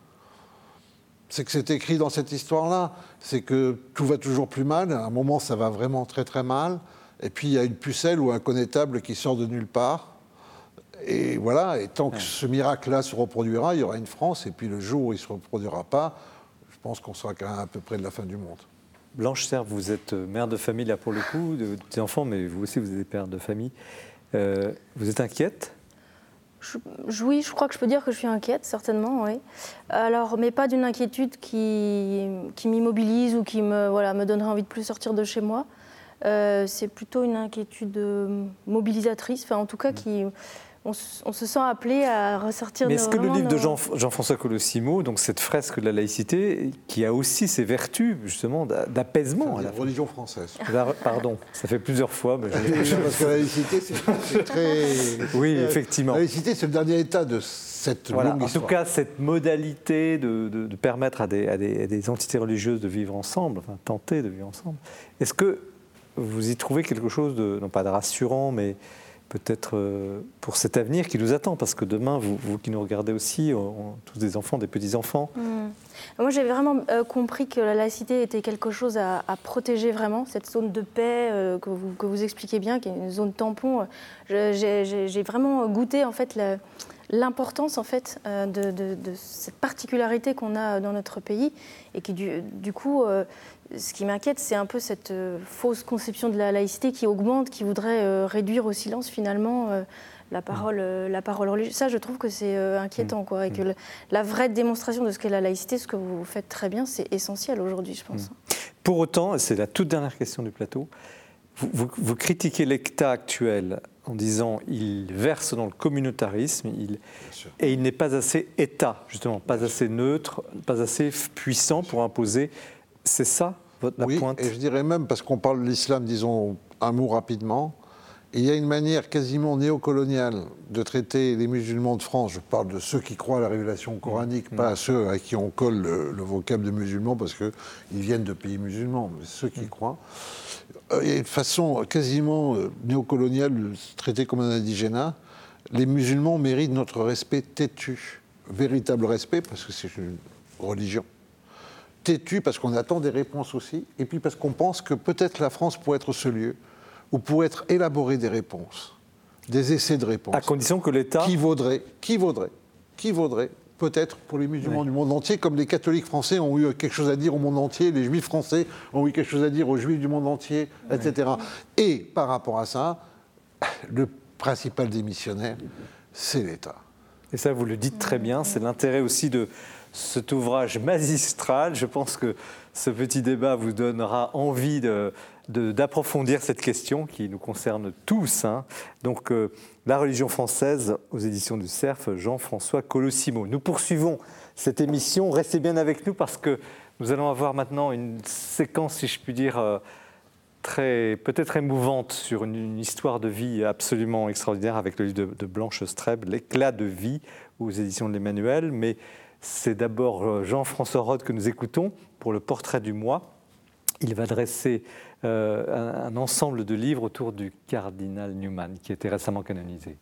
C'est que c'est écrit dans cette histoire-là. C'est que tout va toujours plus mal. À un moment, ça va vraiment très très mal. Et puis, il y a une pucelle ou un connétable qui sort de nulle part. Et voilà. Et tant que ce miracle-là se reproduira, il y aura une France. Et puis, le jour où il ne se reproduira pas, je pense qu'on sera quand même à peu près de la fin du monde. Blanche Serre, vous êtes euh, mère de famille là pour le coup, de petits enfants, mais vous aussi vous êtes des pères de famille. Euh, vous êtes inquiète? Je- je- oui, je crois que je peux dire que je suis inquiète, certainement, oui. Alors, mais pas d'une inquiétude qui, qui m'immobilise ou qui me, voilà, me donnerait envie de plus sortir de chez moi. Euh, c'est plutôt une inquiétude euh, mobilisatrice, enfin en tout cas qui, on, se- on se sent appelé à ressortir. Mais est-ce que le livre de Jean- Jean-François Colossimo, donc cette fresque de la laïcité, qui a aussi ses vertus justement d'a- d'apaisement à la religion française. La- Pardon, ça fait plusieurs fois. mais je- Parce que la laïcité, c'est c'est très. Oui, effectivement. La laïcité, c'est le dernier état de cette Voilà. longue En histoire. tout cas, cette modalité de, de- de permettre à des, à des- à des entités religieuses de vivre ensemble, enfin tenter de vivre ensemble, est-ce que vous y trouvez quelque chose de, non pas de rassurant, mais peut-être euh, pour cet avenir qui nous attend Parce que demain, vous, qui nous regardez aussi, tous des enfants, des petits-enfants, Hmm. Moi, j'ai vraiment euh, compris que la laïcité était quelque chose à, protéger vraiment, cette zone de paix euh, que, vous, que vous expliquez bien, qui est une zone tampon. J'ai vraiment goûté en fait l'importance en fait de, cette particularité qu'on a dans notre pays et qui du, coup, ce qui m'inquiète, c'est un peu cette euh, fausse conception de la laïcité qui augmente, qui voudrait euh, réduire au silence finalement. euh, la parole, euh, la parole religieuse. Ça, je trouve que c'est euh, inquiétant, quoi, et que le- la vraie démonstration de ce qu'est la laïcité, ce que vous faites très bien, c'est essentiel aujourd'hui, je pense. Pour autant, et c'est la toute dernière question du plateau, vous, vous- vous critiquez l'État actuel en disant il verse dans le communautarisme il, et il n'est pas assez État, justement, pas assez neutre, pas assez puissant pour imposer C'est ça, votre, la oui, pointe et je dirais même, parce qu'on parle de l'islam, disons un mot rapidement, il y a une manière quasiment néocoloniale de traiter les musulmans de France. Je parle de ceux qui croient à la révélation coranique, pas à ceux à qui on colle le, le vocable de musulmans parce qu'ils viennent de pays musulmans, mais ceux qui croient. Euh, Il y a une façon quasiment euh, néocoloniale de se traiter comme un indigénat. Les musulmans méritent notre respect têtu, véritable respect parce que c'est une religion têtu parce qu'on attend des réponses aussi, et puis parce qu'on pense que peut-être la France pourrait être ce lieu où pourraient être élaborées des réponses, des essais de réponses. À condition que l'État. Qui vaudrait, qui vaudrait, qui vaudrait peut-être pour les musulmans du monde entier, comme les catholiques français ont eu quelque chose à dire au monde entier, les juifs français ont eu quelque chose à dire aux juifs du monde entier, etc. Et par rapport à ça, le principal des missionnaires, c'est l'État. Et ça, vous le dites très bien, c'est l'intérêt aussi de cet ouvrage magistral. Je pense que ce petit débat vous donnera envie d'approfondir cette question qui nous concerne tous. hein. Donc, euh, La religion française aux éditions du CERF, Jean-François Colossimo. Nous poursuivons cette émission. Restez bien avec nous parce que nous allons avoir maintenant une séquence, si je puis dire, euh, très peut-être émouvante sur une, histoire de vie absolument extraordinaire avec le livre de, de Blanche Streb, L'éclat de vie aux éditions de l'Emmanuel. Mais c'est d'abord euh, Jean-François Rode que nous écoutons pour le portrait du mois. Il va dresser euh, un, un ensemble de livres autour du cardinal Newman qui a été récemment canonisé.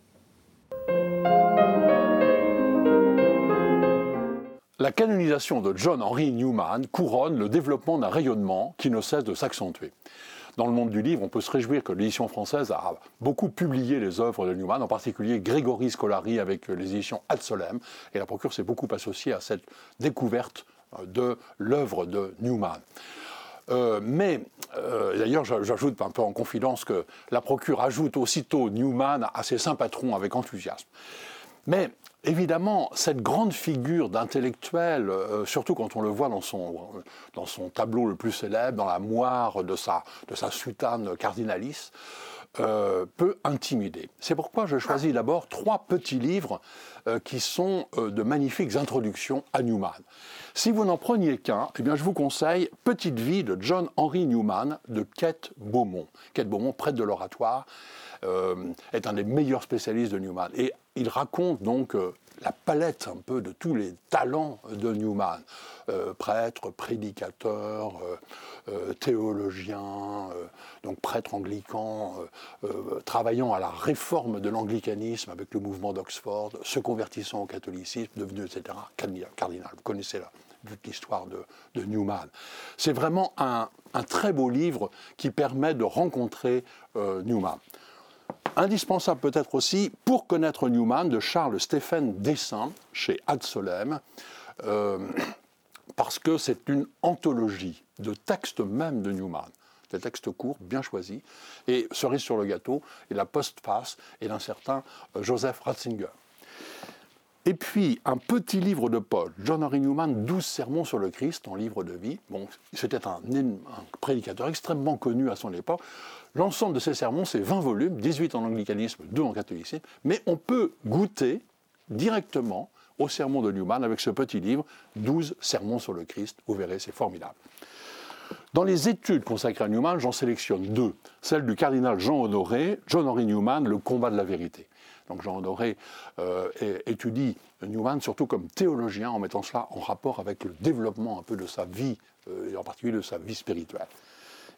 La canonisation de John Henry Newman couronne le développement d'un rayonnement qui ne cesse de s'accentuer. Dans le monde du livre, on peut se réjouir que l'édition française a beaucoup publié les œuvres de Newman, en particulier Grégory Scolari avec les éditions Ad Solem, et la procure s'est beaucoup associée à cette découverte euh, de l'œuvre de Newman. Euh, mais euh, d'ailleurs, j'a- j'ajoute un peu en confidence que la procure ajoute aussitôt Newman à ses saints patrons avec enthousiasme. Évidemment, cette grande figure d'intellectuel, euh, surtout quand on le voit dans son, tableau le plus célèbre, dans la moire de sa, soutane cardinalice, euh, peut intimider. C'est pourquoi je choisis d'abord trois petits livres euh, qui sont de magnifiques introductions à Newman. Si vous n'en preniez qu'un, eh bien, je vous conseille Petite vie de John Henry Newman de Kate Beaumont. Kate Beaumont, prêtre de l'oratoire, est un des meilleurs spécialistes de Newman. Et il raconte donc euh, la palette un peu de tous les talents de Newman. Euh, prêtre, prédicateur, euh, euh, théologien, euh, donc prêtre anglican, euh, euh, travaillant à la réforme de l'anglicanisme avec le mouvement d'Oxford, se convertissant au catholicisme, devenu, etc., cardinal. Vous connaissez la, toute l'histoire de, Newman. C'est vraiment un, très beau livre qui permet de rencontrer euh, Newman. Indispensable peut-être aussi pour connaître Newman de Charles Stéphane Dessin chez Ad Solem, euh, parce que c'est une anthologie de textes même de Newman, des textes courts, bien choisis, et cerise sur le gâteau, et la postface est d'un certain euh, Joseph Ratzinger. Et puis, un petit livre de Paul, John Henry Newman, 12 sermons sur le Christ en livre de vie. C'était un prédicateur extrêmement connu à son époque. L'ensemble de ces sermons, c'est 20 volumes, 18 en anglicanisme, 2 en catholicisme. Mais on peut goûter directement au sermon de Newman avec ce petit livre, 12 sermons sur le Christ. Vous verrez, c'est formidable. Dans les études consacrées à Newman, j'en sélectionne deux. Celle du cardinal Jean Honoré, John Henry Newman, Le combat de la vérité. Donc Jean Honoré euh, étudie Newman surtout comme théologien en mettant cela en rapport avec le développement un peu de sa vie, euh, et en particulier de sa vie spirituelle.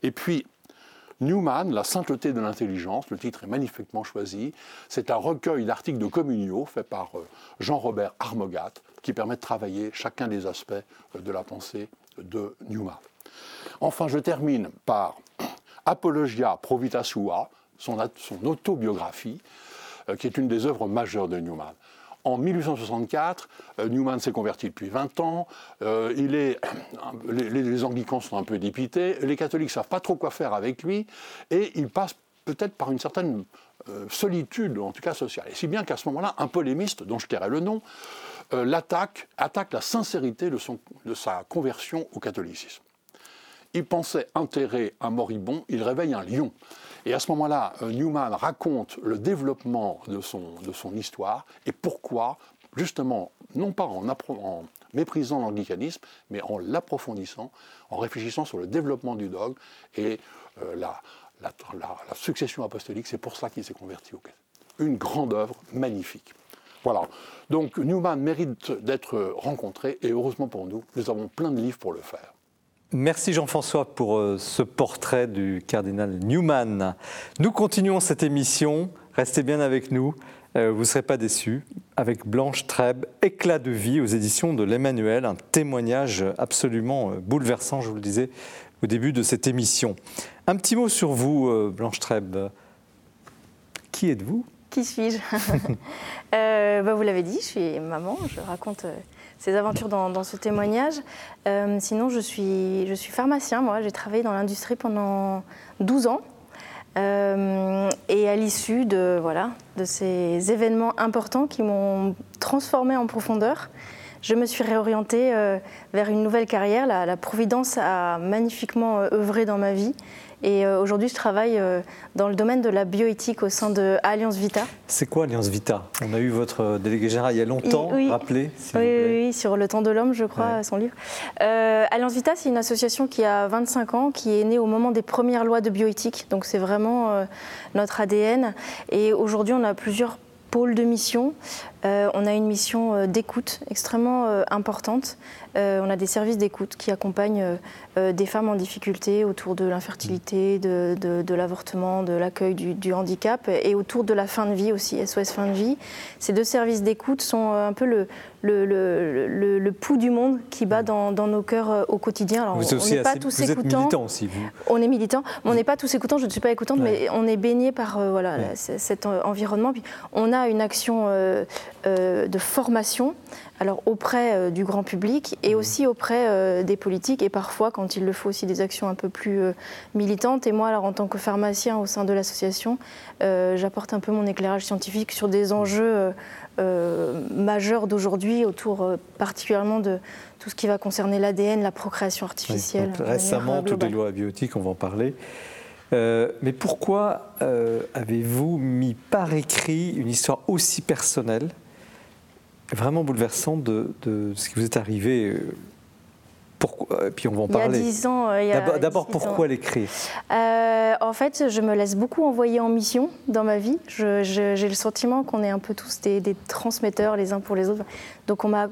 Et puis, Newman, La sainteté de l'intelligence, le titre est magnifiquement choisi. C'est un recueil d'articles de communio fait par euh, Jean-Robert Armogat qui permet de travailler chacun des aspects euh, de la pensée de Newman. Enfin, je termine par Apologia Pro Vita Sua, son, son autobiographie, euh, qui est une des œuvres majeures de Newman. En 1864, euh, Newman s'est converti depuis 20 ans. euh, il est, les, anglicans sont un peu dépités. Les catholiques ne savent pas trop quoi faire avec lui. Et il passe peut-être par une certaine euh, solitude, en tout cas sociale. Et si bien qu'à ce moment-là, un polémiste, dont je tairai le nom, l'attaque, attaque la sincérité de sa conversion au catholicisme. Il pensait enterrer un moribond, il réveille un lion. Et à ce moment-là, euh, Newman raconte le développement de son, histoire et pourquoi, justement, non pas en, méprisant l'anglicanisme, mais en l'approfondissant, en réfléchissant sur le développement du dogme et euh, la, succession apostolique. C'est pour cela qu'il s'est converti au Une grande œuvre magnifique. Voilà. Donc Newman mérite d'être rencontré et heureusement pour nous, nous avons plein de livres pour le faire. Merci Jean-François pour euh, ce portrait du cardinal Newman. Nous continuons cette émission. Restez bien avec nous. Euh, vous ne serez pas déçus. Avec Blanche Trèbe, Éclat de vie aux éditions de l'Emmanuel, un témoignage absolument euh, bouleversant, je vous le disais au début de cette émission. Un petit mot sur vous, Blanche Trèbe. Qui êtes-vous? Qui suis-je? Bah, Vous l'avez dit, je suis maman, je raconte ces aventures dans, ce témoignage. Euh, sinon, je suis, pharmacien, moi. J'ai travaillé dans l'industrie pendant 12 ans. Euh, et à l'issue de, voilà, de ces événements importants qui m'ont transformée en profondeur, je me suis réorientée euh, vers une nouvelle carrière. La, Providence a magnifiquement œuvré dans ma vie et euh, aujourd'hui, je travaille euh, dans le domaine de la bioéthique au sein de Alliance Vita. C'est quoi Alliance Vita? On a eu votre euh, délégué général il y a longtemps, oui. rappelez oui, oui, sur le temps de l'homme, je crois, son livre. Alliance Vita, c'est une association qui a 25 ans, qui est née au moment des premières lois de bioéthique. Donc c'est vraiment notre ADN. Et aujourd'hui, on a plusieurs pôles de mission. On a une mission d'écoute extrêmement importante. on a des services d'écoute qui accompagnent euh, des femmes en difficulté autour de l'infertilité, de, l'avortement, de l'accueil du, handicap et autour de la fin de vie aussi, SOS fin de vie. Ces deux services d'écoute sont euh, un peu le, le, le, pouls du monde qui bat dans, nos cœurs euh, au quotidien. Alors, vous on n'est pas tous vous écoutants. militant aussi, vous. On est militant, on n'est pas tous écoutants. Je ne suis pas écoutante, mais on est baigné par voilà, cet environnement. Puis on a une action de formation alors auprès du grand public et mmh. aussi auprès des politiques et parfois quand il le faut aussi des actions un peu plus euh, militantes. Et moi, alors en tant que pharmacien au sein de l'association, euh, j'apporte un peu mon éclairage scientifique sur des enjeux euh, majeurs d'aujourd'hui, autour particulièrement de tout ce qui va concerner l'ADN, la procréation artificielle. récemment, toutes les lois biotiques, on va en parler. mais pourquoi avez-vous mis par écrit une histoire aussi personnelle, vraiment bouleversante de, de ce qui vous est arrivé pourquoi, euh, puis on va en parler. Il y a 10 ans. Euh, d'abord, pourquoi l'écrire? Euh, En fait, je me laisse beaucoup envoyer en mission dans ma vie. J'ai le sentiment qu'on est un peu tous des, transmetteurs les uns pour les autres. Donc on m'a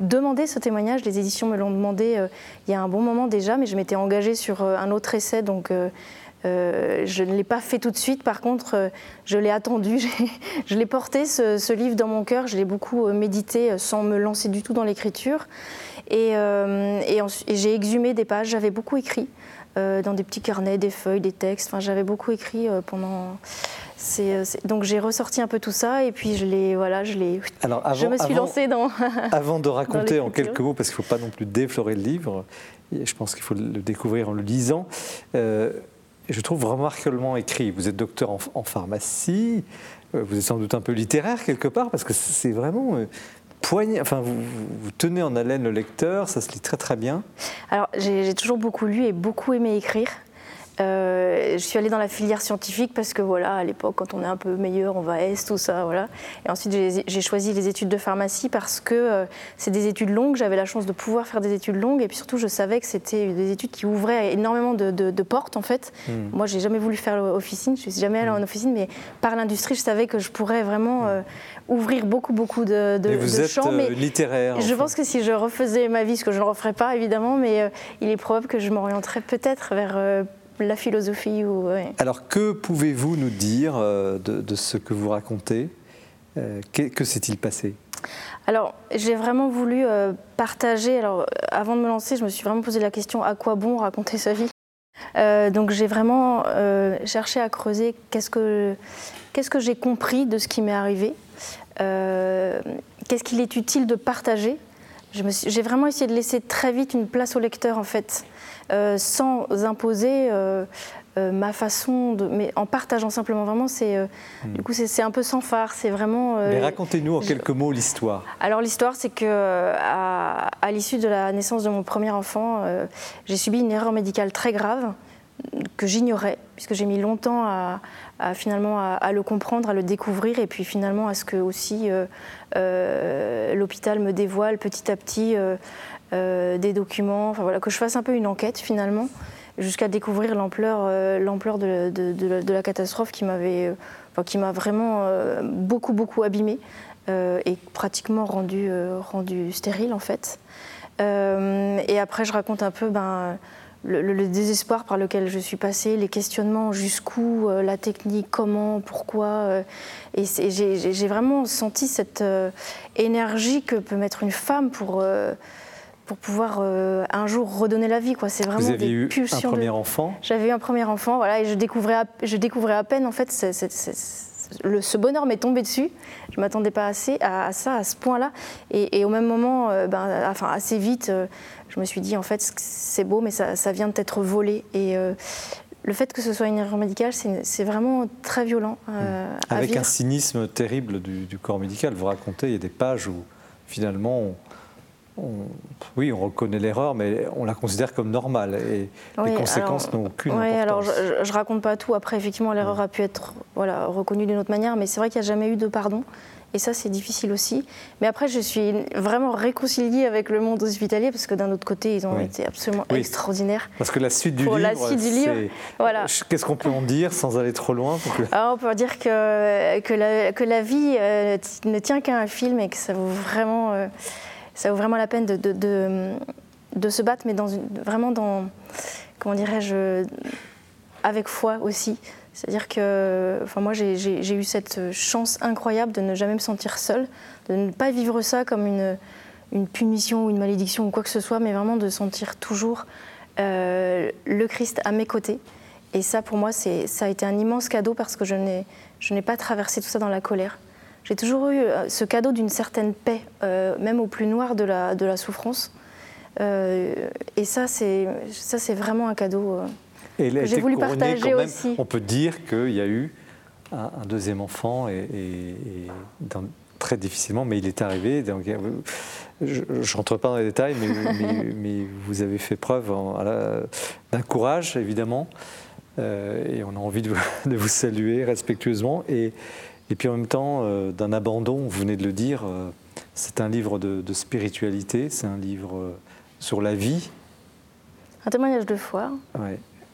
demandé ce témoignage, les éditions me l'ont demandé il y a un bon moment déjà, mais je m'étais engagée sur un autre essai, donc je ne l'ai pas fait tout de suite. Par contre, je l'ai attendu, je l'ai porté ce, ce, livre dans mon cœur, je l'ai beaucoup médité sans me lancer du tout dans l'écriture. Euh, et, j'ai exhumé des pages, j'avais beaucoup écrit euh, dans des petits carnets, des feuilles, des textes. Enfin, j'avais beaucoup écrit euh, pendant. donc j'ai ressorti un peu tout ça et puis je l'ai voilà je l'ai je me suis lancée dans avant de raconter en quelques mots parce qu'il ne faut pas non plus déflorer le livre je pense qu'il faut le découvrir en le lisant je trouve remarquablement écrit vous êtes docteur en, pharmacie vous êtes sans doute un peu littéraire quelque part parce que c'est vraiment enfin, vous, vous, tenez en haleine le lecteur, ça se lit très très bien. Alors j'ai toujours beaucoup lu et beaucoup aimé écrire. Euh, je suis allée dans la filière scientifique parce que voilà, à l'époque, quand on est un peu meilleur, on va à Est, tout ça, voilà. Et ensuite, j'ai choisi les études de pharmacie parce que euh, c'est des études longues. J'avais la chance de pouvoir faire des études longues et puis surtout, je savais que c'était des études qui ouvraient énormément de, portes en fait. Hmm. Moi, j'ai jamais voulu faire officine, je suis jamais allée en hmm. officine, mais par l'industrie, je savais que je pourrais vraiment hmm. euh, ouvrir beaucoup, beaucoup de, de, vous êtes champs. Mais littéraire. Je pense que si je refaisais ma vie, ce que je ne referais pas évidemment, mais il est probable que je m'orienterais peut-être vers la philosophie. Ou, Alors que pouvez-vous nous dire euh, de, ce que vous racontez euh, Que, s'est-il passé? Alors, j'ai vraiment voulu euh, partager. Alors, avant de me lancer, je me suis vraiment posé la question à quoi bon raconter sa vie? Donc, j'ai vraiment cherché à creuser qu'est-ce que, qu'est-ce que j'ai compris de ce qui m'est arrivé Qu'est-ce qu'il est utile de partager J'ai vraiment essayé de laisser très vite une place au lecteur, en fait. Euh, sans imposer euh, euh, ma façon de. Mais en partageant simplement, vraiment, c'est. Hmm. Du coup, c'est un peu sans phare. C'est vraiment. mais racontez-nous en quelques mots l'histoire. Alors, l'histoire, c'est que à, l'issue de la naissance de mon premier enfant, j'ai subi une erreur médicale très grave. que j'ignorais, puisque j'ai mis longtemps à, finalement à, le comprendre, à le découvrir, et puis finalement à ce que aussi l'hôpital me dévoile petit à petit des documents, enfin, voilà, que je fasse un peu une enquête finalement jusqu'à découvrir l'ampleur euh, l'ampleur de, la catastrophe qui m'avait euh, qui m'a vraiment euh, beaucoup beaucoup abîmée et pratiquement rendu rendu stérile en fait et après je raconte un peu ben le, désespoir par lequel je suis passée, les questionnements jusqu'où, la technique, comment, pourquoi. et j'ai vraiment senti cette énergie que peut mettre une femme pour, pour pouvoir euh, un jour redonner la vie. Quoi. C'est vraiment Vous aviez eu un premier enfant? J'avais eu un premier enfant, voilà, et je découvrais à, je découvrais à peine, en fait, le, ce bonheur m'est tombé dessus. Je ne m'attendais pas assez à, ça, à ce point-là. Et, au même moment, euh, ben, enfin, assez vite, euh, je me suis dit, en fait, c'est beau, mais ça, ça vient d'être volé. Et le fait que ce soit une erreur médicale, c'est vraiment très violent. Mmh. Avec un cynisme terrible du, du, corps médical. Vous racontez, il y a des pages où finalement oui, on reconnaît l'erreur, mais on la considère comme normale et les conséquences n'ont aucune oui, alors je, ne raconte pas tout. Après, effectivement, l'erreur a pu être voilà, reconnue d'une autre manière, mais c'est vrai qu'il n'y a jamais eu de pardon. Et ça, c'est difficile aussi. Mais après, je suis vraiment réconciliée avec le monde hospitalier parce que d'un autre côté, ils ont été absolument extraordinaires. Parce que la suite du livre, la suite du livre voilà. qu'est-ce qu'on peut en dire sans aller trop loin Alors, On peut dire que, que, la, que la vie euh, ne tient qu'à un film et que ça vaut vraiment. Euh, ça vaut vraiment la peine de, se battre, mais vraiment dans, comment dirais-je, avec foi aussi. C'est-à-dire que enfin, moi, j'ai eu cette chance incroyable de ne jamais me sentir seule, de ne pas vivre ça comme une, une punition ou une malédiction ou quoi que ce soit, mais vraiment de sentir toujours euh, le Christ à mes côtés. Et ça, pour moi, ça a été un immense cadeau parce que je n'ai pas traversé tout ça dans la colère j'ai toujours eu euh, ce cadeau d'une certaine paix, euh, même au plus noir de la, de la souffrance. Euh, et ça, c'est vraiment un cadeau que j'ai voulu partager aussi. On peut dire qu'il y a eu un, deuxième enfant, et, très difficilement, mais il est arrivé. Donc, je ne rentre pas dans les détails, mais, mais, vous avez fait preuve d'un courage, évidemment. et on a envie de vous, de vous saluer respectueusement. Et, et puis en même temps, euh, d'un abandon, vous venez de le dire, euh, c'est un livre de, spiritualité, c'est un livre euh, sur la vie. Un témoignage de foi.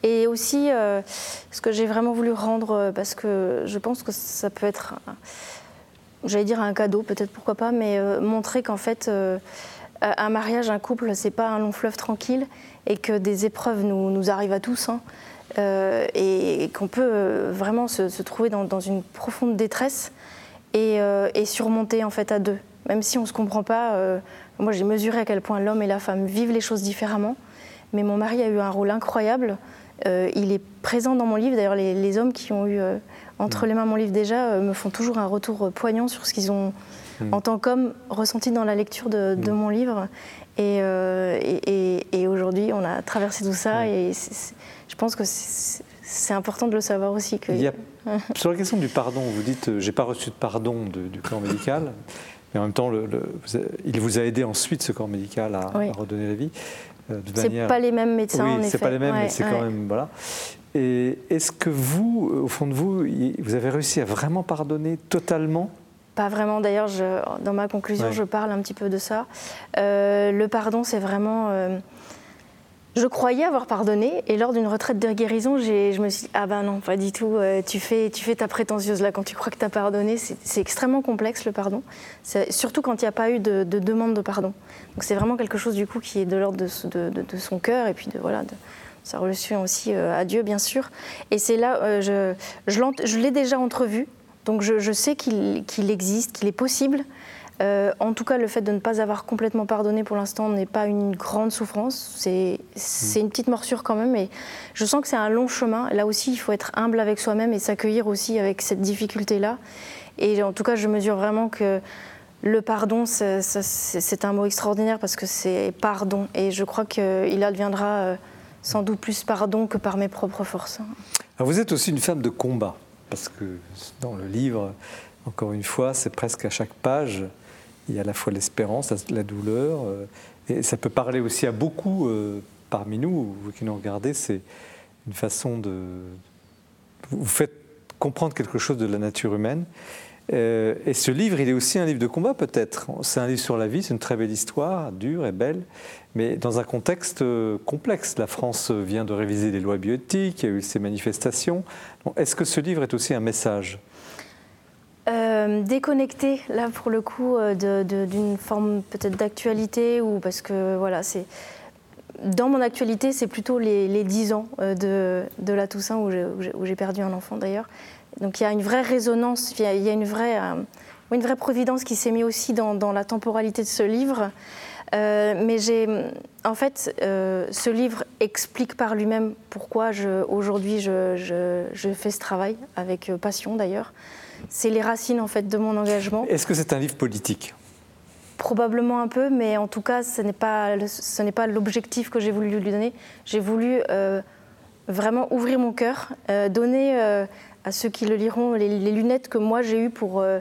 Et aussi, ce que j'ai vraiment voulu rendre, parce que je pense que ça peut être, j'allais dire un cadeau, peut-être pourquoi pas, mais montrer qu'en fait, un mariage, un couple, c'est pas un long fleuve tranquille et que des épreuves nous, nous arrivent à tous. Hein. Euh, et, qu'on peut euh, vraiment se, trouver dans, une profonde détresse euh, et, surmonter en fait à deux. Même si on ne se comprend pas, moi j'ai mesuré à quel point l'homme et la femme vivent les choses différemment, mais mon mari a eu un rôle incroyable. il est présent dans mon livre. D'ailleurs, les, hommes qui ont eu entre les mains mon livre déjà me font toujours un retour poignant sur ce qu'ils ont, mm. en tant qu'hommes, ressenti dans la lecture de, mm. mon livre. Et, et, aujourd'hui, on a traversé tout ça. Et je pense que c'est important de le savoir aussi. Que... sur la question du pardon, vous dites euh, j'ai pas reçu de pardon du corps médical, mais en même temps, le, il vous a aidé ensuite ce corps médical à, redonner la vie. Euh, c'est manière... pas les mêmes médecins, oui, c'est pas les mêmes, mais c'est quand même voilà. Et est-ce que vous, au fond de vous, vous avez réussi à vraiment pardonner totalement? Pas vraiment. D'ailleurs, dans ma conclusion, je parle un petit peu de ça. Euh, le pardon, c'est vraiment je croyais avoir pardonné et lors d'une retraite de guérison, je me suis dit ah ben non, pas du tout. Euh, tu fais, tu fais ta prétentieuse là quand tu crois que tu as pardonné. C'est extrêmement complexe le pardon, surtout quand il n'y a pas eu de, demande de pardon. Donc c'est vraiment quelque chose du coup qui est de l'ordre de, de, son cœur et puis de voilà sa relation aussi euh, à Dieu bien sûr. Et c'est là euh, je, je, l'ai déjà entrevu, donc je, je sais qu'il existe, qu'il est possible. Euh, en tout cas, le fait de ne pas avoir complètement pardonné pour l'instant n'est pas une grande souffrance. C'est une petite morsure quand même, mais je sens que c'est un long chemin. Là aussi, il faut être humble avec soi-même et s'accueillir aussi avec cette difficulté-là. Et en tout cas, je mesure vraiment que le pardon, c'est un mot extraordinaire parce que c'est pardon. Et je crois qu'il adviendra euh, sans doute plus pardon que par mes propres forces. vous êtes aussi une femme de combat, parce que dans le livre, encore une fois, c'est presque à chaque page, il y a à la fois l'espérance, la, douleur, euh, et ça peut parler aussi à beaucoup euh, parmi nous, vous qui nous regardez, c'est une façon de... Vous faites comprendre quelque chose de la nature humaine. Euh, et ce livre, il est aussi un livre de combat peut-être. C'est un livre sur la vie, c'est une très belle histoire, dure et belle, mais dans un contexte complexe. La France vient de réviser les lois bioéthiques, il y a eu ces manifestations. Est-ce que ce livre est aussi un message? Euh, déconnecté là pour le coup d'une forme peut-être d'actualité ou parce que voilà c'est dans mon actualité c'est plutôt les, les 10 ans de, de la Toussaint où j'ai perdu un enfant d'ailleurs donc il y a une vraie résonance, il y a, une, vraie, euh, une vraie providence qui s'est mise aussi dans, la temporalité de ce livre. Euh, mais j'ai, en fait, euh, ce livre explique par lui-même pourquoi aujourd'hui je, je, fais ce travail avec passion d'ailleurs. C'est les racines en fait de mon engagement. Est-ce que c'est un livre politique? Probablement un peu, mais en tout cas, ce n'est pas, ce n'est pas l'objectif que j'ai voulu lui donner. J'ai voulu vraiment ouvrir mon cœur, donner à ceux qui le liront les, lunettes que moi j'ai eues pour, euh,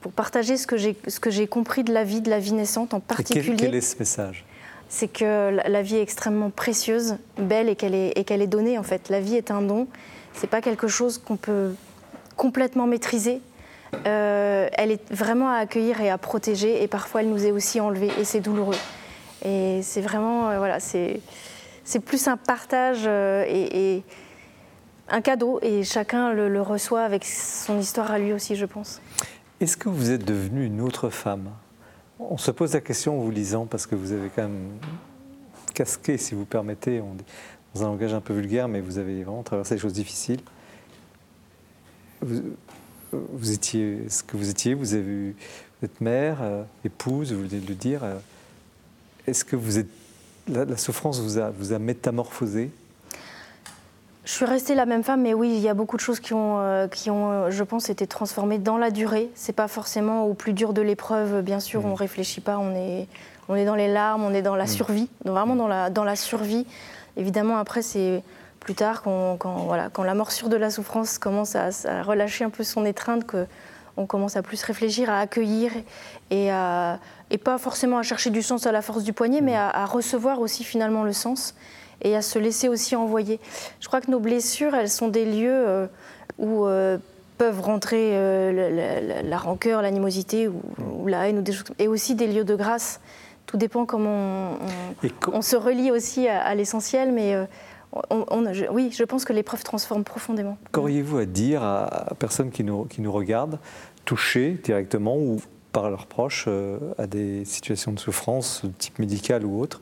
pour partager ce que j'ai compris de la vie, de la vie naissante en particulier. quel, est ce message? C'est que la, vie est extrêmement précieuse, belle et qu'elle est, donnée en fait. La vie est un don, c'est pas quelque chose qu'on peut complètement maîtriser. Euh, elle est vraiment à accueillir et à protéger et parfois elle nous est aussi enlevée et c'est douloureux. Et c'est vraiment, euh, voilà, c'est plus un partage et un cadeau et chacun le, reçoit avec son histoire à lui aussi, je pense. Est-ce que vous êtes devenue une autre femme? On se pose la question en vous lisant parce que vous avez quand même casqué, si vous permettez, dans un langage un peu vulgaire, mais vous avez vraiment traversé des choses difficiles. Vous, étiez ce que vous étiez, vous avez eu, êtes mère, euh, épouse, vous venez de le dire. Euh, est-ce que vous êtes, la, souffrance vous a, vous a métamorphosé je suis restée la même femme, mais oui, il y a beaucoup de choses qui ont, euh, qui ont euh, je pense, été transformées dans la durée. C'est pas forcément au plus dur de l'épreuve, bien sûr, on on mm. réfléchit pas, on est, on est dans les larmes, on est dans la mm. survie, vraiment dans la, dans la survie. Évidemment, après, c'est plus tard, quand, voilà, quand la morsure de la souffrance commence à, relâcher un peu son étreinte, qu'on commence à plus réfléchir, à accueillir et, à, et pas forcément à chercher du sens à la force du poignet, mais à, à recevoir aussi finalement le sens et à se laisser aussi envoyer. Je crois que nos blessures, elles sont des lieux euh, où euh, peuvent rentrer euh, la, rancœur, l'animosité ou, la haine ou des choses, et aussi des lieux de grâce. Tout dépend comment on, se relie aussi à, l'essentiel, mais oui, je pense que l'épreuve transforme profondément. Qu'auriez-vous à dire à, personnes qui nous, qui nous regardent, touchées directement ou par leurs proches à des situations de souffrance, de type médical ou autre?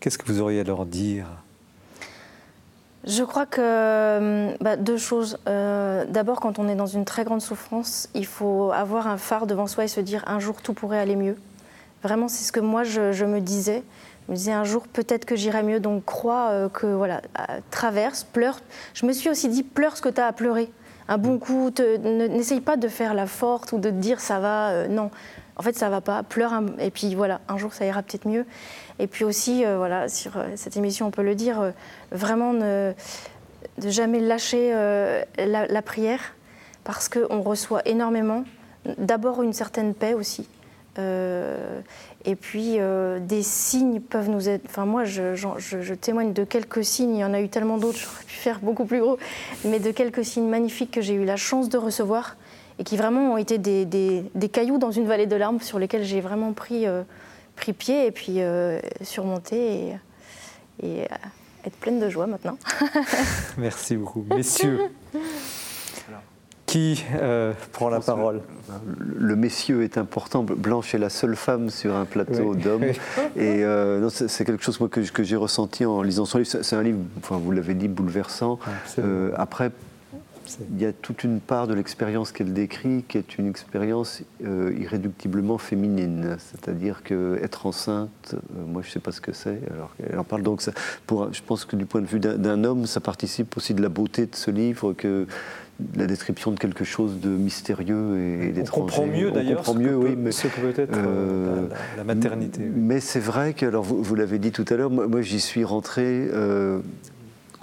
Qu'est-ce que vous auriez à leur dire? Je crois que euh, bah, deux choses. Euh, d'abord, quand on est dans une très grande souffrance, il faut avoir un phare devant soi et se dire un jour tout pourrait aller mieux. Vraiment, c'est ce que moi je, me disais. Je me disais un jour peut-être que j'irai mieux, donc crois euh, que voilà, traverse, pleure. Je me suis aussi dit pleure ce que tu as à pleurer. Un bon coup, n'essaye pas de faire la forte ou de te dire ça va. non, en fait ça va pas. Pleure et puis voilà, un jour ça ira peut-être mieux. Et puis aussi, euh, voilà, sur euh, cette émission, on peut le dire, euh, vraiment ne, de jamais lâcher la, prière, parce qu'on reçoit énormément. D'abord une certaine paix aussi. et puis des signes peuvent nous aider. Enfin, moi, je, témoigne de quelques signes. Il y en a eu tellement d'autres, j'aurais pu faire beaucoup plus gros. Mais de quelques signes magnifiques que j'ai eu la chance de recevoir et qui vraiment ont été des, des, cailloux dans une vallée de larmes sur lesquels j'ai vraiment pris pris pied et puis euh, surmonter et, et euh, être pleine de joie maintenant. Merci beaucoup. Messieurs, qui euh, prend la parole? le, messieurs est important. Blanche est la seule femme sur un plateau d'hommes. Et c'est quelque chose moi, que, que j'ai ressenti en lisant son livre. C'est un livre, enfin, vous l'avez dit, bouleversant. après, il y a toute une part de l'expérience qu'elle décrit qui est une expérience euh, irréductiblement féminine. C'est-à-dire qu'être enceinte, euh, moi je ne sais pas ce que c'est. Alors elle en parle donc. pour, je pense que du point de vue d'un homme, ça participe aussi de la beauté de ce livre que la description de quelque chose de mystérieux et, d'étrange. On comprend mieux d'ailleurs. Mieux, oui, mais ce que peut être euh, la, maternité. Mais c'est vrai que, alors vous, vous l'avez dit tout à l'heure, moi, j'y suis rentré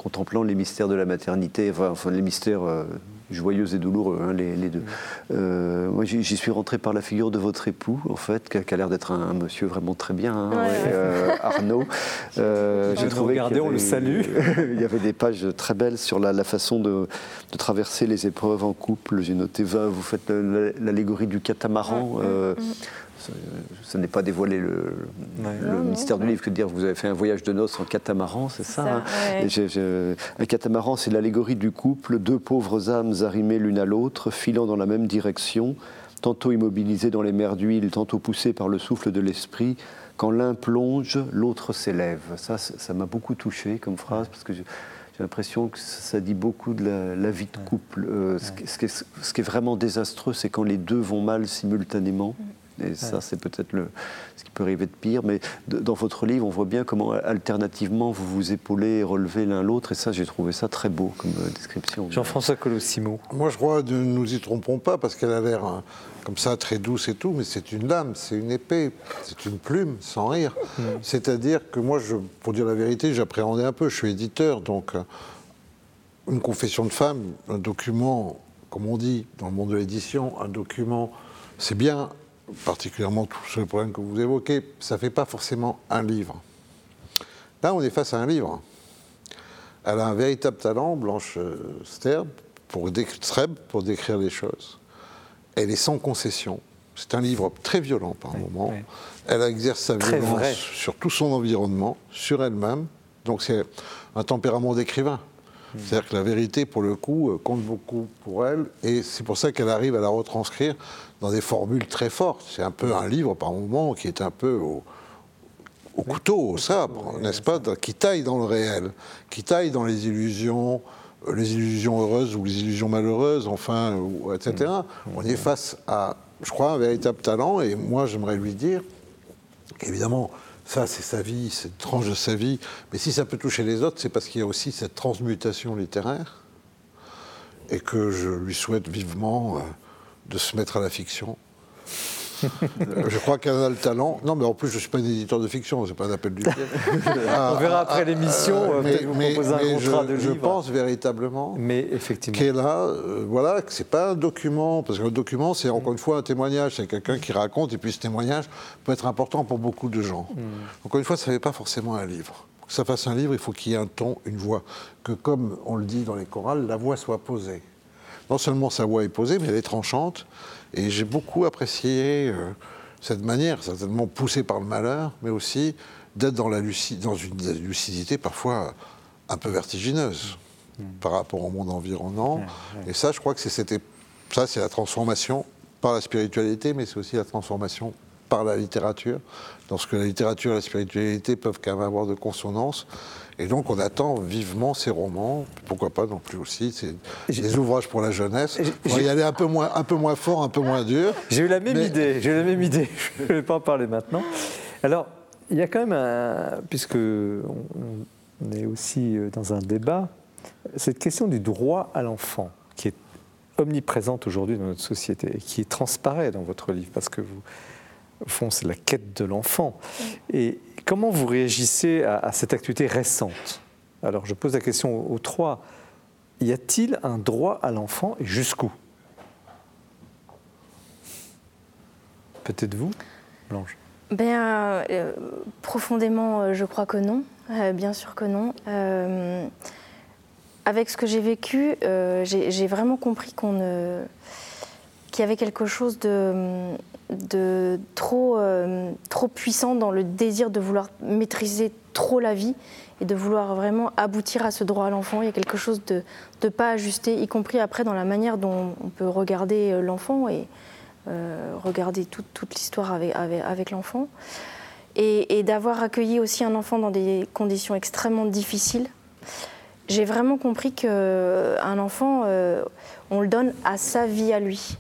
contemplant les mystères de la maternité, enfin, les mystères euh, joyeux et douloureux, hein, les, deux. Euh, moi, j'y suis rentré par la figure de votre époux, en fait, qui a, l'air d'être un, monsieur vraiment très bien, hein, euh, Arnaud. Euh, J'ai trouvé regardez, on le salue. il y avait des pages très belles sur la, façon de, traverser les épreuves en couple. J'ai noté, vous faites l'allégorie du catamaran. Euh, ce n'est pas dévoilé le, mystère du livre que de dire vous avez fait un voyage de noces en catamaran, c'est ça, hein Un catamaran, c'est l'allégorie du couple, deux pauvres âmes arrimées l'une à l'autre, filant dans la même direction, tantôt immobilisées dans les mers d'huile, tantôt poussées par le souffle de l'esprit. Quand l'un plonge, l'autre s'élève. Ça, ça m'a beaucoup touché comme phrase parce que j'ai l'impression que ça dit beaucoup de la, vie de couple. Euh, ce, qui est, ce, qui est, vraiment désastreux, c'est quand les deux vont mal simultanément. Mm. Et ça, c'est peut-être ce qui peut arriver de pire. Mais dans votre livre, on voit bien comment, alternativement, vous vous épaulez et relevez l'un l'autre. Et ça, j'ai trouvé ça très beau comme euh, description. Jean-François Colossimo. Moi, je crois, ne nous y trompons pas, parce qu'elle a l'air hein, comme ça, très douce et tout, mais c'est une lame, c'est une épée, c'est une plume, sans rire. Hmm. C'est-à-dire que moi, je, pour dire la vérité, j'appréhendais un peu. Je suis éditeur, donc euh, une confession de femme, un document, comme on dit dans le monde de l'édition, un document, c'est bien particulièrement tous les problèmes que vous évoquez, ça ne fait pas forcément un livre. Là, on est face à un livre. Elle a un véritable talent, Blanche euh, Sterb, pour, pour décrire les choses. Elle est sans concession. C'est un livre très violent par moments. Elle exerce sa violence sur tout son environnement, sur elle-même. Donc c'est un tempérament d'écrivain. C'est-à-dire que la vérité, pour le coup, euh, compte beaucoup pour elle, et c'est pour ça qu'elle arrive à la retranscrire dans des formules très fortes. C'est un peu un livre par moment qui est un peu au, couteau, au sabre, n'est-ce pas, qui taille dans le réel, qui taille dans les illusions, euh, les illusions heureuses ou les illusions malheureuses, enfin, etc. Mmh. On est face à, je crois, un véritable talent, et moi j'aimerais lui dire, évidemment, ça c'est sa vie, c'est une tranche de sa vie, mais si ça peut toucher les autres, c'est parce qu'il y a aussi cette transmutation littéraire, et que je lui souhaite vivement... Euh, de se mettre à la fiction. Je crois qu'elle a le talent. Non, mais en plus, je ne suis pas un éditeur de fiction, c'est pas un appel du pied. On verra après l'émission, euh, mais, mais, un contrat je, de je pense véritablement mais effectivement. qu'elle a, euh, voilà, que c'est pas un document, parce qu'un document, c'est encore une fois un témoignage, c'est quelqu'un qui raconte, et puis ce témoignage peut être important pour beaucoup de gens. Hmm. Encore une fois, ça ne fait pas forcément un livre. Pour que ça fasse un livre, il faut qu'il y ait un ton, une voix, que comme on le dit dans les chorales, la voix soit posée non seulement sa voix est posée, mais elle est tranchante. Et j'ai beaucoup apprécié euh, cette manière, certainement poussée par le malheur, mais aussi d'être dans, la dans une lucidité parfois un peu vertigineuse hmm. par rapport au monde environnant. Et ça, je crois que c'est ça, c'est la transformation par la spiritualité, mais c'est aussi la transformation par la littérature, dans ce que la littérature et la spiritualité peuvent quand même avoir de consonance. Et donc on attend vivement ces romans, pourquoi pas non plus aussi, c'est des ouvrages pour la jeunesse. On va y aller un peu moins, un peu moins fort, un peu moins dur. J'ai eu la même idée, j'ai eu la même idée, je ne vais pas en parler maintenant. Alors, il y a quand même, un, puisque on est aussi euh, dans un débat, cette question du droit à l'enfant, qui est omniprésente aujourd'hui dans notre société et qui transparaît dans votre livre, parce que vous, au fond, c'est la quête de l'enfant. Et comment vous réagissez à, cette actualité récente? Alors, je pose la question aux, trois. Y a-t-il un droit à l'enfant et jusqu'où? Peut-être vous, Blanche ben, euh, Profondément, euh, je crois que non. Euh, bien sûr que non. avec ce que j'ai vécu, j'ai vraiment compris qu'on qu'il y avait quelque chose de, de trop, euh, trop puissant dans le désir de vouloir maîtriser trop la vie et de vouloir vraiment aboutir à ce droit à l'enfant. Il y a quelque chose de, pas ajusté, y compris après dans la manière dont on peut regarder euh, l'enfant et euh, regarder toute, toute l'histoire avec, avec, l'enfant. Et, d'avoir accueilli aussi un enfant dans des conditions extrêmement difficiles. J'ai vraiment compris qu'un enfant, on le donne à sa vie à lui.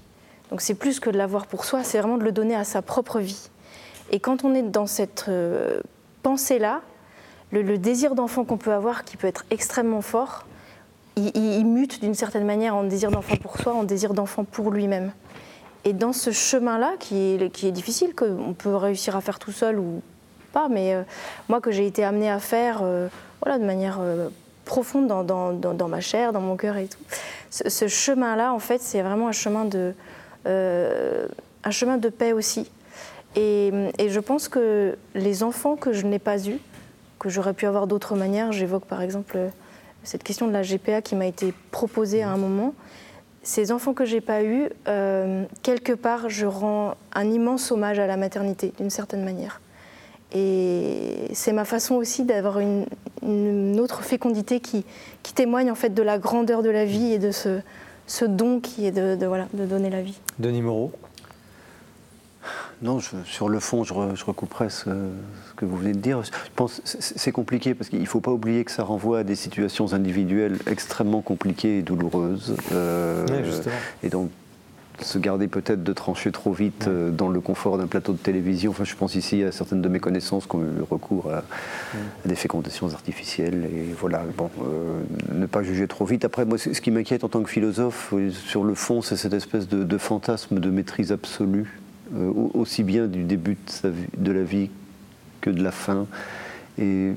Donc c'est plus que de l'avoir pour soi, c'est vraiment de le donner à sa propre vie. Et quand on est dans cette euh, pensée-là, le, désir d'enfant qu'on peut avoir, qui peut être extrêmement fort, il, mute d'une certaine manière en désir d'enfant pour soi, en désir d'enfant pour lui-même. Et dans ce chemin-là, qui est, qui est difficile, qu'on peut réussir à faire tout seul ou pas, mais euh, moi que j'ai été amenée à faire euh, voilà, de manière profonde dans, ma chair, dans mon cœur et tout, ce, chemin-là, en fait, c'est vraiment un chemin de, un chemin de paix aussi. Et, je pense que les enfants que je n'ai pas eus, que j'aurais pu avoir d'autres manières, j'évoque par exemple cette question de la GPA qui m'a été proposée à un moment, ces enfants que j'ai pas eus, euh, quelque part, je rends un immense hommage à la maternité, d'une certaine manière. Et c'est ma façon aussi d'avoir une, autre fécondité qui, qui, témoigne en fait de la grandeur de la vie et de ce, ce don qui est de, voilà, de donner la vie. Denis Moreau non, sur le fond, je, recouperai ce, que vous venez de dire. Je pense c'est compliqué parce qu'il ne faut pas oublier que ça renvoie à des situations individuelles extrêmement compliquées et douloureuses. Euh, justement. Et donc, se garder peut-être de trancher trop vite euh, dans le confort d'un plateau de télévision. Enfin, je pense ici à certaines de mes connaissances qui ont eu recours à, des fécondations artificielles. Et voilà, bon, euh, ne pas juger trop vite. Après, moi, ce qui m'inquiète en tant que philosophe, sur le fond, c'est cette espèce de, de fantasme de maîtrise absolue euh, aussi bien du début de, la vie que de la fin. Et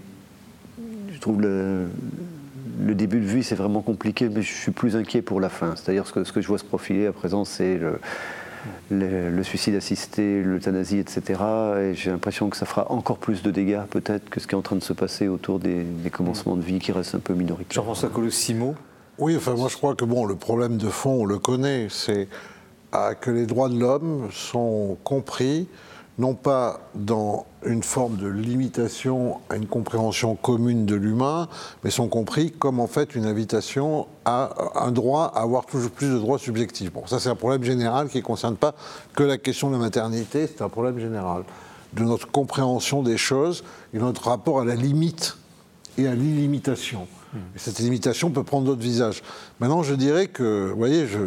je trouve le, le début de vie, c'est vraiment compliqué, mais je suis plus inquiet pour la fin. C'est-à-dire ce que, ce que je vois se profiler à présent, c'est le, le, suicide assisté, l'euthanasie, etc. Et j'ai l'impression que ça fera encore plus de dégâts, peut-être, que ce qui est en train de se passer autour des, commencements de vie qui restent un peu minoritaires. Jean-François Colossimo Oui, enfin, moi je crois que bon, le problème de fond, on le connaît. C'est que les droits de l'homme sont compris non pas dans une forme de limitation à une compréhension commune de l'humain, mais sont compris comme en fait une invitation à un droit à avoir toujours plus de droits subjectifs. Bon, ça c'est un problème général qui ne concerne pas que la question de la maternité, c'est un problème général de notre compréhension des choses et de notre rapport à la limite et à l'illimitation. Hmm. Et cette limitation peut prendre d'autres visages. Maintenant, je dirais que, vous voyez, je,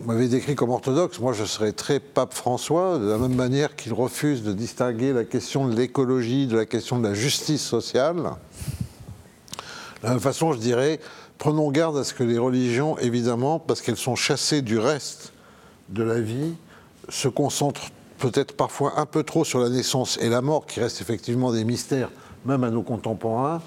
vous m'avez décrit comme orthodoxe, moi je serais très pape François, de la même manière qu'il refuse de distinguer la question de l'écologie de la question de la justice sociale. De la même façon, je dirais, prenons garde à ce que les religions, évidemment, parce qu'elles sont chassées du reste de la vie, se concentrent peut-être parfois un peu trop sur la naissance et la mort, qui restent effectivement des mystères, même à nos contemporains.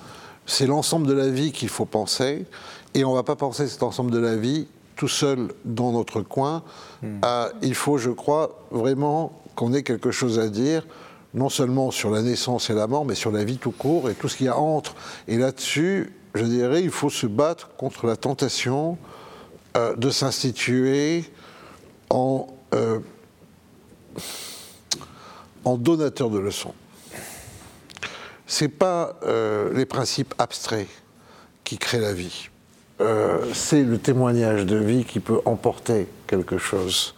C'est l'ensemble de la vie qu'il faut penser, et on ne va pas penser cet ensemble de la vie tout seul dans notre coin. Hmm. Euh, il faut, je crois, vraiment qu'on ait quelque chose à dire, non seulement sur la naissance et la mort, mais sur la vie tout court et tout ce qu'il y a entre. Et là-dessus, je dirais, il faut se battre contre la tentation euh, de s'instituer en, euh, en donateur de leçons. Ce n'est pas les principes abstraits qui créent la vie. Euh, c'est le témoignage de vie qui peut emporter quelque chose.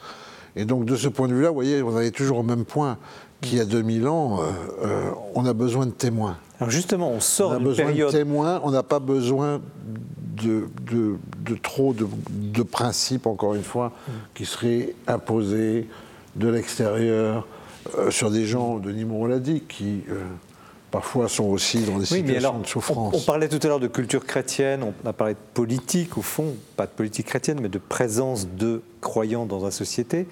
Et donc, de ce point de vue-là, vous voyez, on est toujours au même point qu'il y a 2000 ans, euh, euh, on a besoin de témoins. Alors justement, on sort on a besoin de témoins, on n'a pas besoin de, de, trop de, principes, encore une fois, qui seraient imposés de l'extérieur sur des gens, Denis Moreau l'a dit, qui parfois sont aussi dans des situations de souffrance. On, parlait tout à l'heure de culture chrétienne, on a parlé de politique au fond, pas de politique chrétienne, mais de présence de croyants dans la société.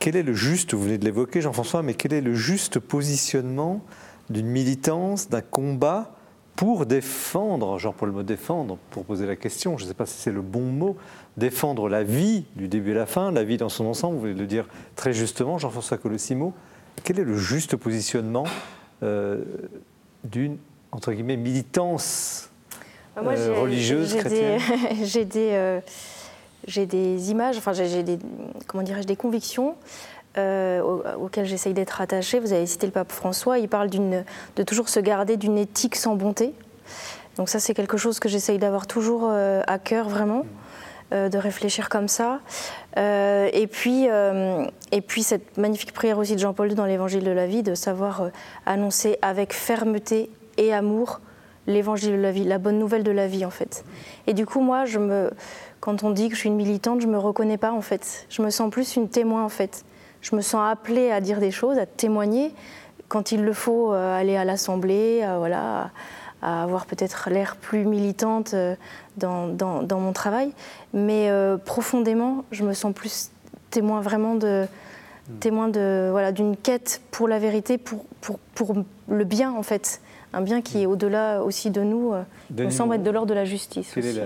Quel est le juste, vous venez de l'évoquer Jean-François, mais quel est le juste positionnement d'une militance, d'un combat pour défendre, genre pour le mot défendre, pour poser la question, je ne sais pas si c'est le bon mot, défendre la vie du début à la fin, la vie dans son ensemble, vous voulez le dire très justement, Jean-François Colossimo, quel est le juste positionnement euh, d'une entre guillemets militance bah, euh, religieuse chrétienne J'ai des, euh, j'ai des images, enfin j'ai des comment dirais-je des convictions. Euh, auxquelles j'essaye d'être attachée. Vous avez cité le pape François, il parle de toujours se garder d'une éthique sans bonté. Donc ça, c'est quelque chose que j'essaye d'avoir toujours à cœur, vraiment. Euh, de réfléchir comme ça. Euh, et, puis, euh, et puis cette magnifique prière aussi de Jean-Paul II dans l'Évangile de la vie, de savoir annoncer avec fermeté et amour l'Évangile de la vie, la bonne nouvelle de la vie en fait. Et du coup, moi, je me, quand on dit que je suis une militante, je me reconnais pas en fait. Je me sens plus une témoin en fait. Je me sens appelée à dire des choses, à témoigner quand il le faut, aller à l'Assemblée, voilà à avoir peut-être l'air plus militante euh, dans, dans, mon travail, mais euh, profondément, je me sens plus témoin vraiment de témoin de voilà d'une quête pour la vérité, pour, pour, pour, le bien en fait, un bien qui est au-delà aussi de nous, euh, me semble être de l'ordre de la justice. Aussi,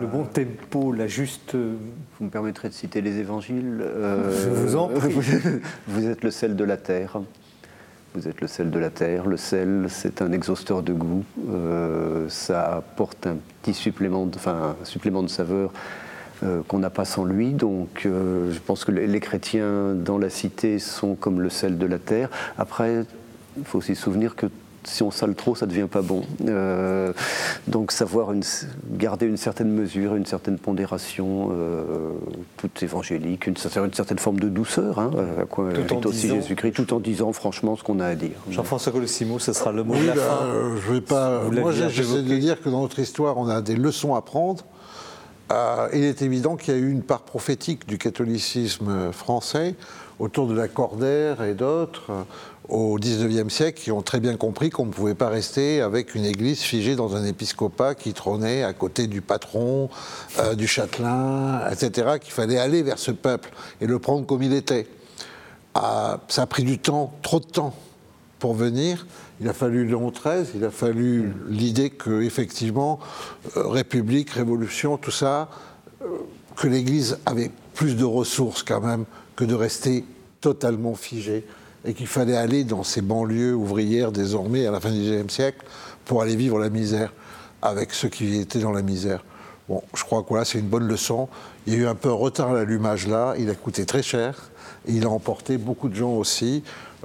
le bon tempo, la juste. Vous me permettrez de citer les évangiles. Euh, Je vous en prie. Vous êtes le sel de la terre. Vous êtes le sel de la terre. Le sel, c'est un exhausteur de goût. Euh, ça apporte un petit supplément de, enfin, supplément de saveur euh, qu'on n'a pas sans lui. Donc, je pense que les chrétiens dans la cité sont comme le sel de la terre. Après, il faut aussi se souvenir que si on sale trop, ça ne devient pas bon. Euh, donc savoir une, garder une certaine mesure, une certaine pondération, euh, toute évangélique, une, une, certaine forme de douceur, hein, à quoi tout aussi Jésus-Christ, tout en disant franchement ce qu'on a à dire. Jean-François Colossimo, ce sera le mot de la bah, fin. je vais pas. moi, j'essaie de dire que dans notre histoire, on a des leçons à prendre. Euh, il est évident qu'il y a eu une part prophétique du catholicisme français autour de la Cordère et d'autres au XIXe siècle qui ont très bien compris qu'on ne pouvait pas rester avec une église figée dans un épiscopat qui trônait à côté du patron, euh, du châtelain, etc., qu'il fallait aller vers ce peuple et le prendre comme il était. Ah, ça a pris du temps, trop de temps pour venir. Il a fallu Léon XIII, il a fallu l'idée que, effectivement, euh, République, Révolution, tout ça, euh, que l'Église avait plus de ressources quand même que de rester totalement figée et qu'il fallait aller dans ces banlieues ouvrières désormais à la fin du XIXe siècle pour aller vivre la misère avec ceux qui étaient dans la misère. Bon, je crois que voilà, c'est une bonne leçon. Il y a eu un peu un retard à l'allumage là, il a coûté très cher, et il a emporté beaucoup de gens aussi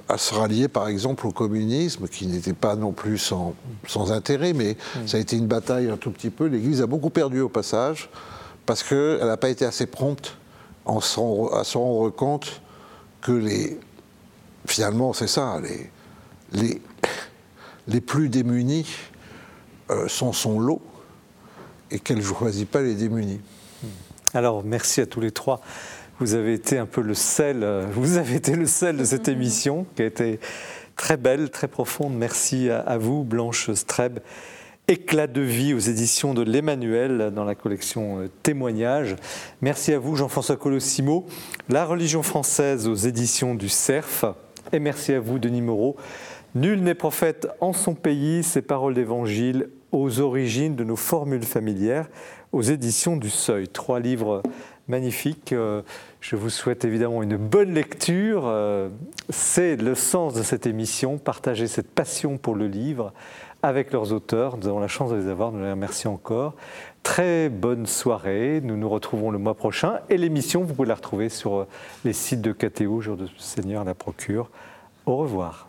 à se rallier par exemple au communisme, qui n'était pas non plus sans, sans intérêt, mais ça a été une bataille un tout petit peu. L'Église a beaucoup perdu au passage, parce qu'elle n'a pas été assez prompte en à se rendre compte que les, finalement, c'est ça, les, les, les, plus démunis euh, sont son lot et qu'elle ne choisit pas les démunis. Alors, merci à tous les trois. Vous avez été un peu le sel, euh, vous avez été le sel de cette émission qui a été très belle, très profonde. Merci à, vous, Blanche Streb. Éclat de vie aux éditions de l'Emmanuel dans la collection euh, Témoignages. Merci à vous, Jean-François Colossimo. La religion française aux éditions du CERF. Et merci à vous, Denis Moreau. Nul n'est prophète en son pays, ces paroles d'évangile aux origines de nos formules familières, aux éditions du Seuil. Trois livres magnifiques. Euh, je vous souhaite évidemment une bonne lecture. Euh, c'est le sens de cette émission, partager cette passion pour le livre avec leurs auteurs. Nous avons la chance de les avoir, nous les remercions encore. Très bonne soirée, nous nous retrouvons le mois prochain et l'émission, vous pouvez la retrouver sur euh, les sites de KTO, Jour de Seigneur, La Procure. Au revoir.